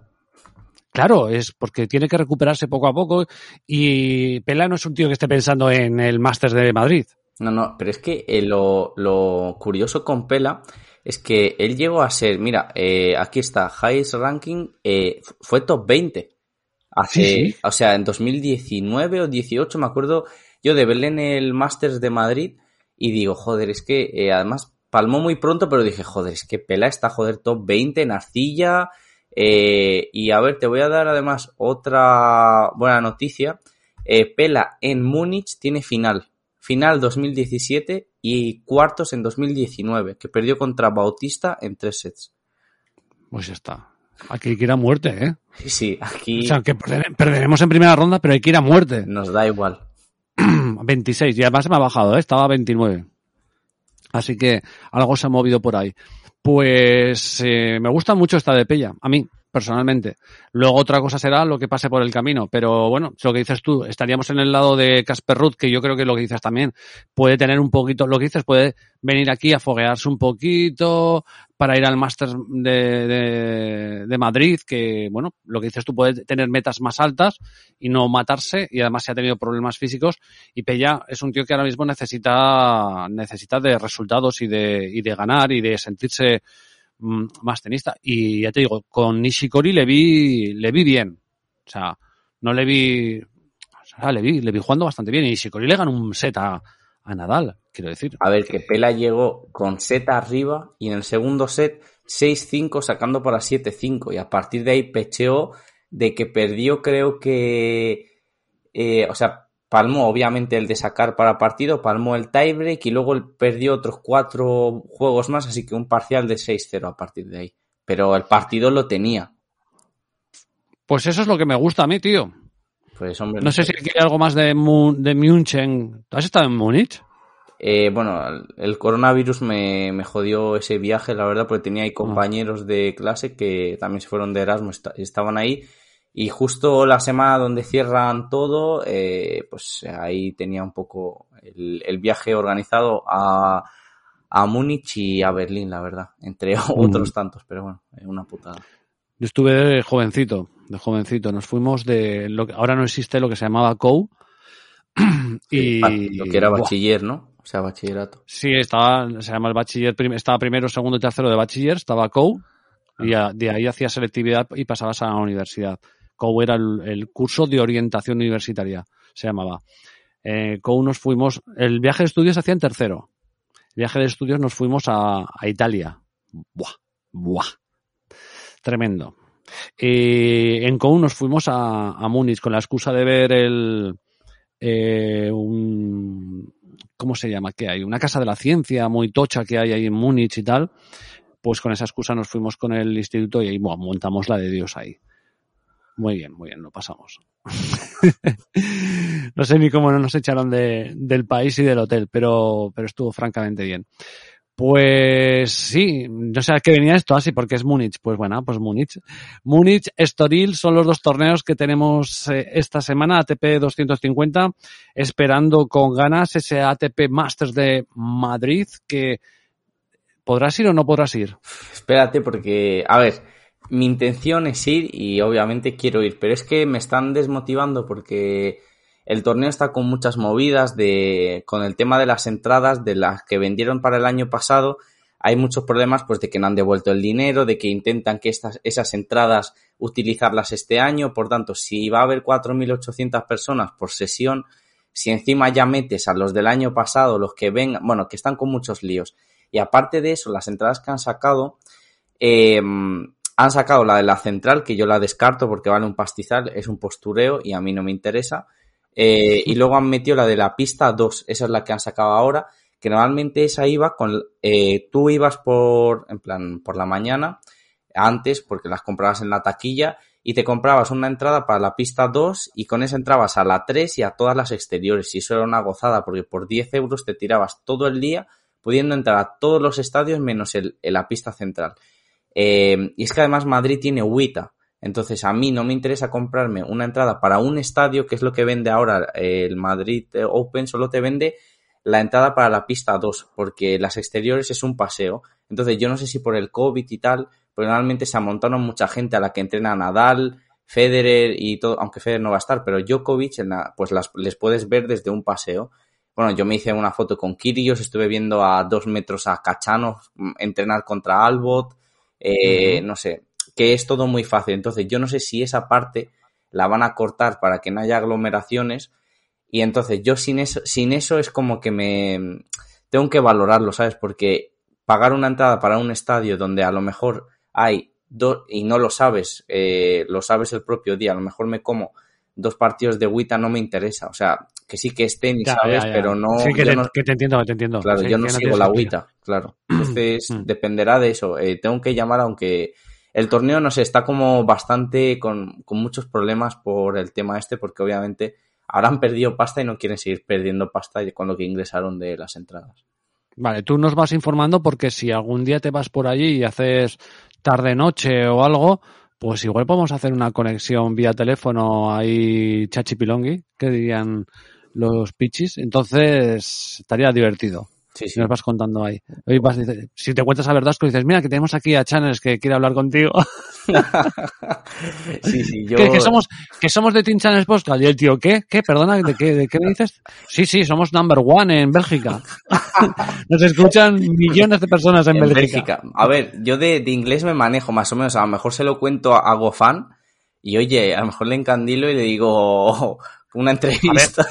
Claro, es porque tiene que recuperarse poco a poco y Pela no es un tío que esté pensando en el Masters de Madrid. No, no, pero es que eh, lo, curioso con Pela es que él llegó a ser, mira, eh, aquí está, highest ranking, eh, fue top 20. Hace, O sea, en 2019 o 18 me acuerdo yo de verle en el Masters de Madrid y digo, joder, es que además palmó muy pronto, pero dije, joder, es que Pela está, joder, top 20 en arcilla, eh, y a ver, te voy a dar además otra buena noticia. Eh, Pela en Múnich tiene final. Final 2017 y cuartos en 2019, que perdió contra Bautista en tres sets. Pues ya está. Aquí hay que ir a muerte, ¿eh? Sí, aquí. O sea, que perderemos en primera ronda, pero hay que ir a muerte. Nos da igual. 26, y además me ha bajado, ¿eh? estaba a 29. Así que algo se ha movido por ahí. Pues eh, me gusta mucho esta de Pella, a mí, personalmente. Luego otra cosa será lo que pase por el camino, pero bueno, lo que dices tú, estaríamos en el lado de Casper Ruth, que yo creo que lo que dices también, puede tener un poquito, lo que dices, puede venir aquí a foguearse un poquito para ir al Máster de, de, Madrid, que bueno, lo que dices tú puede tener metas más altas y no matarse, y además se ha tenido problemas físicos, y Pella es un tío que ahora mismo necesita, necesita de resultados y de, y de ganar y de sentirse más tenista. Y ya te digo, con Nishikori le vi, le vi bien. O sea, no le vi, o sea, le vi, le vi jugando bastante bien. Y Nishikori le ganó un set a, Nadal, quiero decir. A ver, que Pela llegó con set arriba y en el segundo set 6-5 sacando para 7-5 y a partir de ahí pecheó de que perdió creo que, eh, o sea, palmó obviamente el de sacar para partido, palmó el tiebreak y luego perdió otros cuatro juegos más, así que un parcial de 6-0 a partir de ahí. Pero el partido lo tenía. Pues eso es lo que me gusta a mí, tío. Pues hombre. No sé si quiere algo más de, de München. ¿Has estado en Múnich? Eh, bueno, el coronavirus me, me, jodió ese viaje, la verdad, porque tenía ahí ah. compañeros de clase que también se fueron de Erasmus, estaban ahí y justo la semana donde cierran todo, eh, pues ahí tenía un poco el, viaje organizado a, a Múnich y a Berlín, la verdad, entre otros tantos, pero bueno, una putada. Yo estuve de jovencito, de jovencito. Nos fuimos de lo que ahora no existe lo que se llamaba COU. y lo que era bachiller, ¿no? O sea, bachillerato. Sí, estaba, se llama el bachiller, estaba primero, segundo y tercero de bachiller, estaba COU, y ah. de ahí hacía selectividad y pasabas a la universidad. COU era el, curso de orientación universitaria, se llamaba. Eh, COU nos fuimos, el viaje de estudios hacía en tercero. Viaje de estudios nos fuimos a, Italia. Buah, buah. Tremendo. en COU nos fuimos a, Múnich con la excusa de ver el, eh, un, ¿cómo se llama? ¿Qué hay? Una casa de la ciencia muy tocha que hay ahí en Múnich y tal. Pues con esa excusa nos fuimos con el instituto y ahí montamos la de Dios ahí. Muy bien, muy bien, lo pasamos. no sé ni cómo no nos echaron de, del país y del hotel, pero, pero estuvo francamente bien. Pues sí, no sé a qué venía esto así, porque es Múnich. Pues bueno, pues Múnich. Múnich, Estoril son los dos torneos que tenemos eh, esta semana, ATP 250, esperando con ganas ese ATP Masters de Madrid, que ¿podrás ir o no podrás ir? Espérate, porque, a ver, mi intención es ir y obviamente quiero ir, pero es que me están desmotivando porque el torneo está con muchas movidas de con el tema de las entradas de las que vendieron para el año pasado hay muchos problemas pues de que no han devuelto el dinero, de que intentan que estas esas entradas utilizarlas este año, por tanto, si va a haber 4800 personas por sesión, si encima ya metes a los del año pasado, los que vengan, bueno, que están con muchos líos. Y aparte de eso, las entradas que han sacado eh, han sacado la de la central, que yo la descarto porque vale un pastizal, es un postureo y a mí no me interesa. Eh, y luego han metido la de la pista 2, esa es la que han sacado ahora, que normalmente esa iba con, eh, tú ibas por, en plan, por la mañana, antes, porque las comprabas en la taquilla, y te comprabas una entrada para la pista 2 y con esa entrabas a la 3 y a todas las exteriores. Y eso era una gozada, porque por 10 euros te tirabas todo el día pudiendo entrar a todos los estadios menos el, la pista central. Eh, y es que además Madrid tiene WITA. Entonces a mí no me interesa comprarme una entrada para un estadio, que es lo que vende ahora el Madrid Open, solo te vende la entrada para la pista 2, porque las exteriores es un paseo. Entonces yo no sé si por el COVID y tal, pero normalmente se amontaron mucha gente a la que entrena Nadal, Federer y todo, aunque Federer no va a estar, pero Djokovic, pues las, les puedes ver desde un paseo. Bueno, yo me hice una foto con Kyrgios, estuve viendo a dos metros a Cachano mm, entrenar contra Albot, eh, no sé, que es todo muy fácil. Entonces, yo no sé si esa parte la van a cortar para que no haya aglomeraciones. Y entonces, yo sin eso, sin eso es como que me tengo que valorarlo, ¿sabes? Porque pagar una entrada para un estadio donde a lo mejor hay dos, y no lo sabes, eh, lo sabes el propio día, a lo mejor me como dos partidos de Wita no me interesa. O sea, que sí que estén, ¿sabes? Pero no... Sí, que te, entiendo, te entiendo. Claro, yo no sigo la Wita, claro. Entonces, mm. dependerá de eso. Eh, tengo que llamar, aunque el torneo, no sé, está como bastante con, con muchos problemas por el tema este, porque obviamente ahora han perdido pasta y no quieren seguir perdiendo pasta con lo que ingresaron de las entradas. Vale, tú nos vas informando porque si algún día te vas por allí y haces tarde-noche o algo, pues igual podemos hacer una conexión vía teléfono ahí chachipilongui, que dirían los pichis. Entonces estaría divertido. Sí, sí. Nos vas contando ahí. Vas, si te cuentas a Verdasco, dices, mira, que tenemos aquí a Channels que quiere hablar contigo. sí, sí, yo... que, que somos, que somos de Team Channels Podcast. Y el tío, ¿qué? ¿Qué? Perdona, ¿de qué, ¿de qué me dices? Sí, sí, somos number one en Bélgica. Nos escuchan millones de personas en, en Bélgica. Bélgica. A ver, yo de, de, inglés me manejo más o menos. A lo mejor se lo cuento a, a GoFan y oye, a lo mejor le encandilo y le digo una entrevista.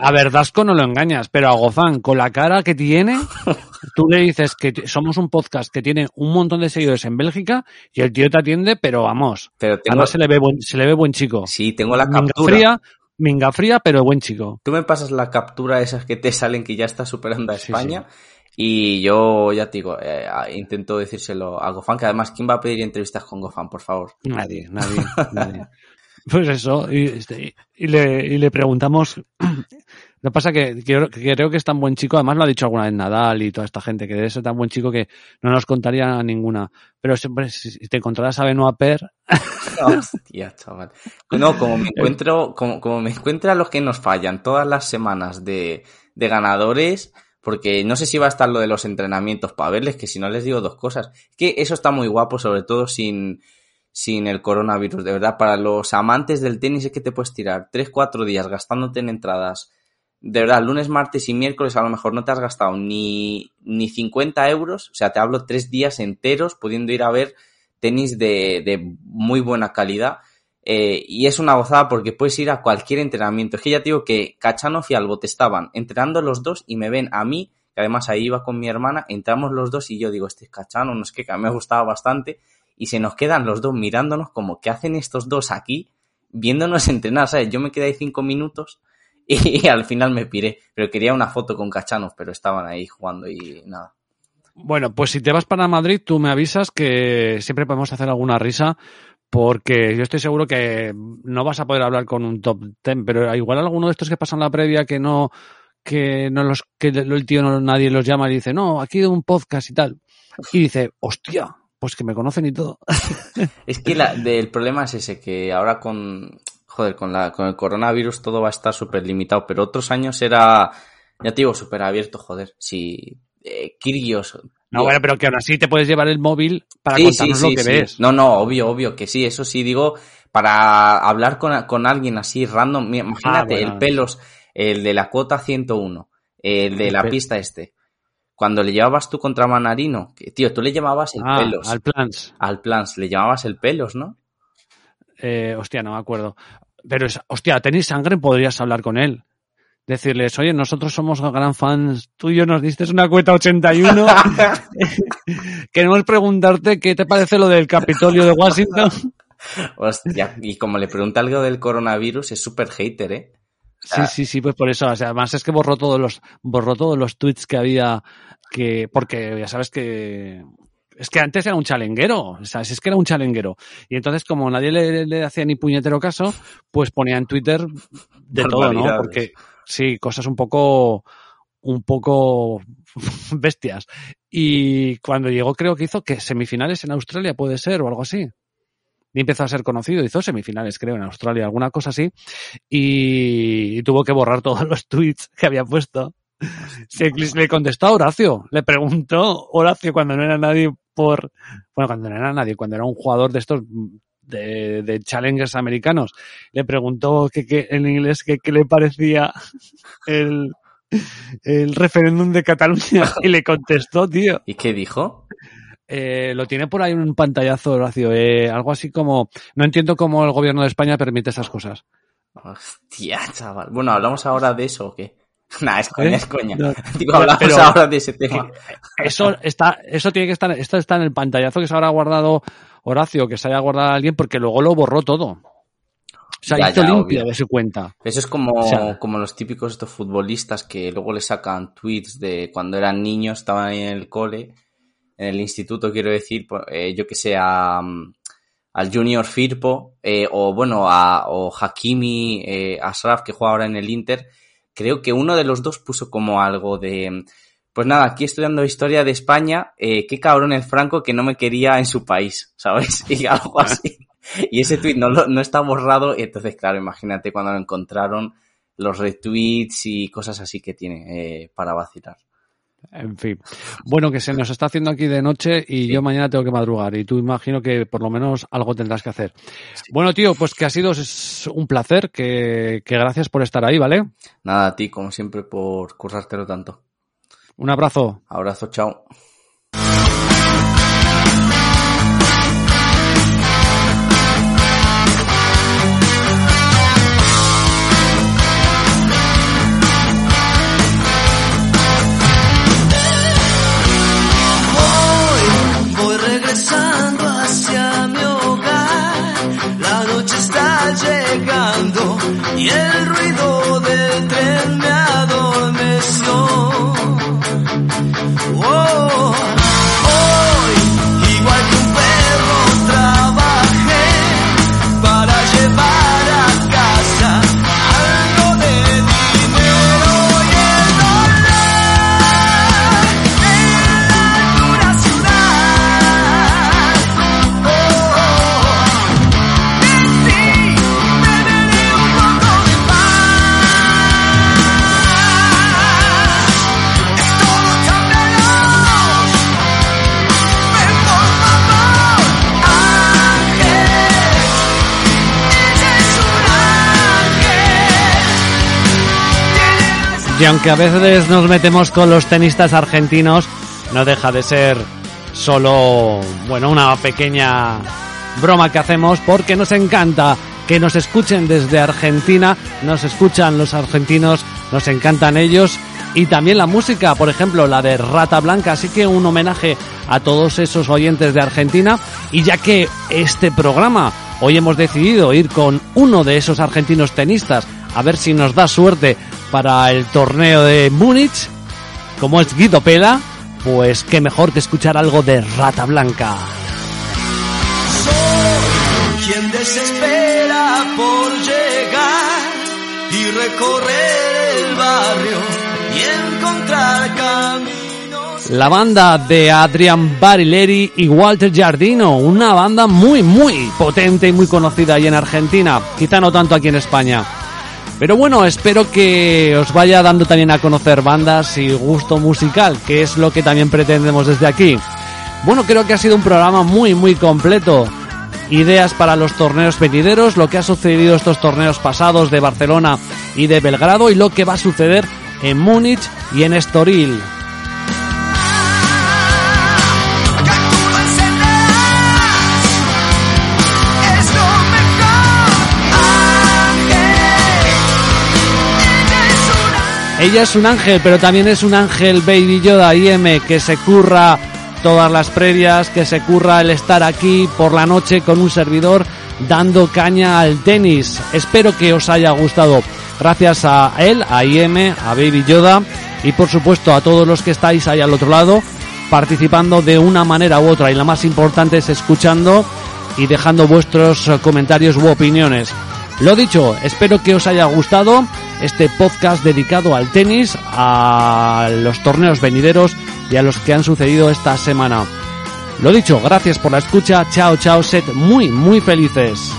A ver, a Verdasco no lo engañas, pero a Gozán, con la cara que tiene, tú le dices que somos un podcast que tiene un montón de seguidores en Bélgica y el tío te atiende, pero vamos. Pero tengo... Además se le ve buen, se le ve buen chico. Sí, tengo la minga captura. Fría, minga fría, pero buen chico. Tú me pasas la captura esas que te salen que ya está superando a España. Sí, sí. Y yo ya te digo, eh, intento decírselo a Gofan, que además, ¿quién va a pedir entrevistas con Gofan, por favor? Nadie, nadie, nadie. Pues eso, y, este, y, le, y le preguntamos. Lo que pasa que, que, que, creo que es tan buen chico, además lo ha dicho alguna vez Nadal y toda esta gente, que debe ser tan buen chico que no nos contaría ninguna. Pero siempre, si te encontraras a Benoit Per. Hostia, chaval. No, como me encuentro, como, como me encuentro a los que nos fallan todas las semanas de, de ganadores, porque no sé si va a estar lo de los entrenamientos para verles, que si no les digo dos cosas. Que eso está muy guapo, sobre todo sin, sin el coronavirus. De verdad, para los amantes del tenis es que te puedes tirar 3-4 días gastándote en entradas. De verdad, lunes, martes y miércoles a lo mejor no te has gastado ni, ni 50 euros. O sea, te hablo tres días enteros pudiendo ir a ver tenis de, de muy buena calidad. Eh, y es una gozada porque puedes ir a cualquier entrenamiento. Es que ya te digo que Cachanov y Albot estaban entrenando los dos y me ven a mí, que además ahí iba con mi hermana, entramos los dos y yo digo, este es no es que me ha gustado bastante y se nos quedan los dos mirándonos como, ¿qué hacen estos dos aquí? Viéndonos entrenar, ¿sabes? Yo me quedé ahí cinco minutos y, al final me piré, pero quería una foto con Cachanov, pero estaban ahí jugando y nada. Bueno, pues si te vas para Madrid, tú me avisas que siempre podemos hacer alguna risa, porque yo estoy seguro que no vas a poder hablar con un top ten, pero igual alguno de estos que pasan la previa que no, que no los, que el tío no, nadie los llama y dice, no, aquí de un podcast y tal. Y dice, hostia, pues que me conocen y todo. es que la, de, el problema es ese, que ahora con, joder, con, la, con el coronavirus todo va a estar súper limitado, pero otros años era, ya te digo, súper abierto, joder. Si eh, Kirgios... No, bueno, pero que aún así te puedes llevar el móvil para sí, contarnos sí, sí, lo que ves. No, no, obvio, obvio que sí, eso sí, digo, para hablar con, con alguien así random, imagínate, ah, bueno. el pelos, el de la cuota 101, el de el la pista este cuando le llevabas tú contra Manarino, que, tío, tú le llamabas el ah, pelos. Al plans. Al plans, le llamabas el pelos, ¿no? Eh, hostia, no me acuerdo. Pero, es, hostia, tenis sangre, podrías hablar con él. Decirles, oye, nosotros somos gran fans tuyos, nos diste una cueta 81. Queremos preguntarte qué te parece lo del Capitolio de Washington. Hostia, y como le pregunta algo del coronavirus, es súper hater, ¿eh? O sea, sí, sí, sí, pues por eso. O sea, además es que borró todos los, borró todos los tweets que había que, porque ya sabes que, es que antes era un chalenguero, o sea, es que era un chalenguero. Y entonces, como nadie le, le hacía ni puñetero caso, pues ponía en Twitter de todo, ¿no? Porque, sí, cosas un poco, un poco bestias. Y cuando llegó, creo que hizo que semifinales en Australia puede ser o algo así y empezó a ser conocido, hizo semifinales, creo, en Australia, alguna cosa así, y, y tuvo que borrar todos los tweets que había puesto. Se, le contestó a Horacio, le preguntó Horacio cuando no era nadie por, bueno, cuando no era nadie, cuando era un jugador de estos de, de challengers americanos, le preguntó que, que en inglés que qué le parecía el, el referéndum de Cataluña y le contestó, tío. ¿Y qué dijo? Eh, lo tiene por ahí un pantallazo, Horacio. Eh, algo así como, no entiendo cómo el gobierno de España permite esas cosas. Hostia, chaval. Bueno, ¿hablamos ahora de eso o qué? Nah, es coña, ¿Eh? es coña. No, Digo, hablamos pero, ahora de ese tema. Eso está, eso tiene que estar, esto está en el pantallazo que se habrá guardado Horacio, que se haya guardado alguien, porque luego lo borró todo. O sea, ya, hizo ya, limpio de su cuenta. Eso es como, o sea, como los típicos estos futbolistas que luego le sacan tweets de cuando eran niños, estaban ahí en el cole en el instituto, quiero decir, pues, eh, yo que sé, a, mm, al Junior Firpo, eh, o bueno, a o Hakimi Ashraf, que juega ahora en el Inter, creo que uno de los dos puso como algo de, pues nada, aquí estudiando historia de España, eh, qué cabrón el Franco que no me quería en su país, ¿sabes? Y algo así. Y ese tweet no está borrado, y entonces, claro, imagínate cuando lo encontraron los retweets y cosas así que tiene eh, para vacilar. En fin. Bueno, que se nos está haciendo aquí de noche y Sí. yo mañana tengo que madrugar y tú imagino que por lo menos algo tendrás que hacer. Bueno, tío, pues que ha sido es un placer, que, que gracias por estar ahí, ¿vale? Nada, a ti, como siempre, por currártelo tanto. Un abrazo. Abrazo, chao. Yeah. Y aunque a veces nos metemos con los tenistas argentinos, no deja de ser solo, bueno, una pequeña broma que hacemos porque nos encanta que nos escuchen desde Argentina, nos escuchan los argentinos, nos encantan ellos y también la música, por ejemplo, la de Rata Blanca, así que un homenaje a todos esos oyentes de Argentina y ya que este programa hoy hemos decidido ir con uno de esos argentinos tenistas a ver si nos da suerte para el torneo de Múnich, como es Guido Pela, pues qué mejor que escuchar algo de Rata Blanca. Soy quien desespera por llegar y recorrer el barrio y encontrar caminos. La banda de Adrian Barilleri y Walter Giardino, una banda muy, muy potente y muy conocida ahí en Argentina, quizá no tanto aquí en España. Pero bueno, espero que os vaya dando también a conocer bandas y gusto musical, que es lo que también pretendemos desde aquí. Bueno, creo que ha sido un programa muy, muy completo. Ideas para los torneos venideros, lo que ha sucedido estos torneos pasados de Barcelona y de Belgrado y lo que va a suceder en Múnich y en Estoril. Ella es un ángel, pero también es un ángel Baby Yoda IM que se curra todas las previas, que se curra el estar aquí por la noche con un servidor dando caña al tenis. Espero que os haya gustado. Gracias a él, a IM, a Baby Yoda y por supuesto a todos los que estáis ahí al otro lado participando de una manera u otra y la más importante es escuchando y dejando vuestros comentarios u opiniones. Lo dicho, espero que os haya gustado este podcast dedicado al tenis, a los torneos venideros y a los que han sucedido esta semana. Lo dicho, gracias por la escucha, chao chao, sed muy muy felices.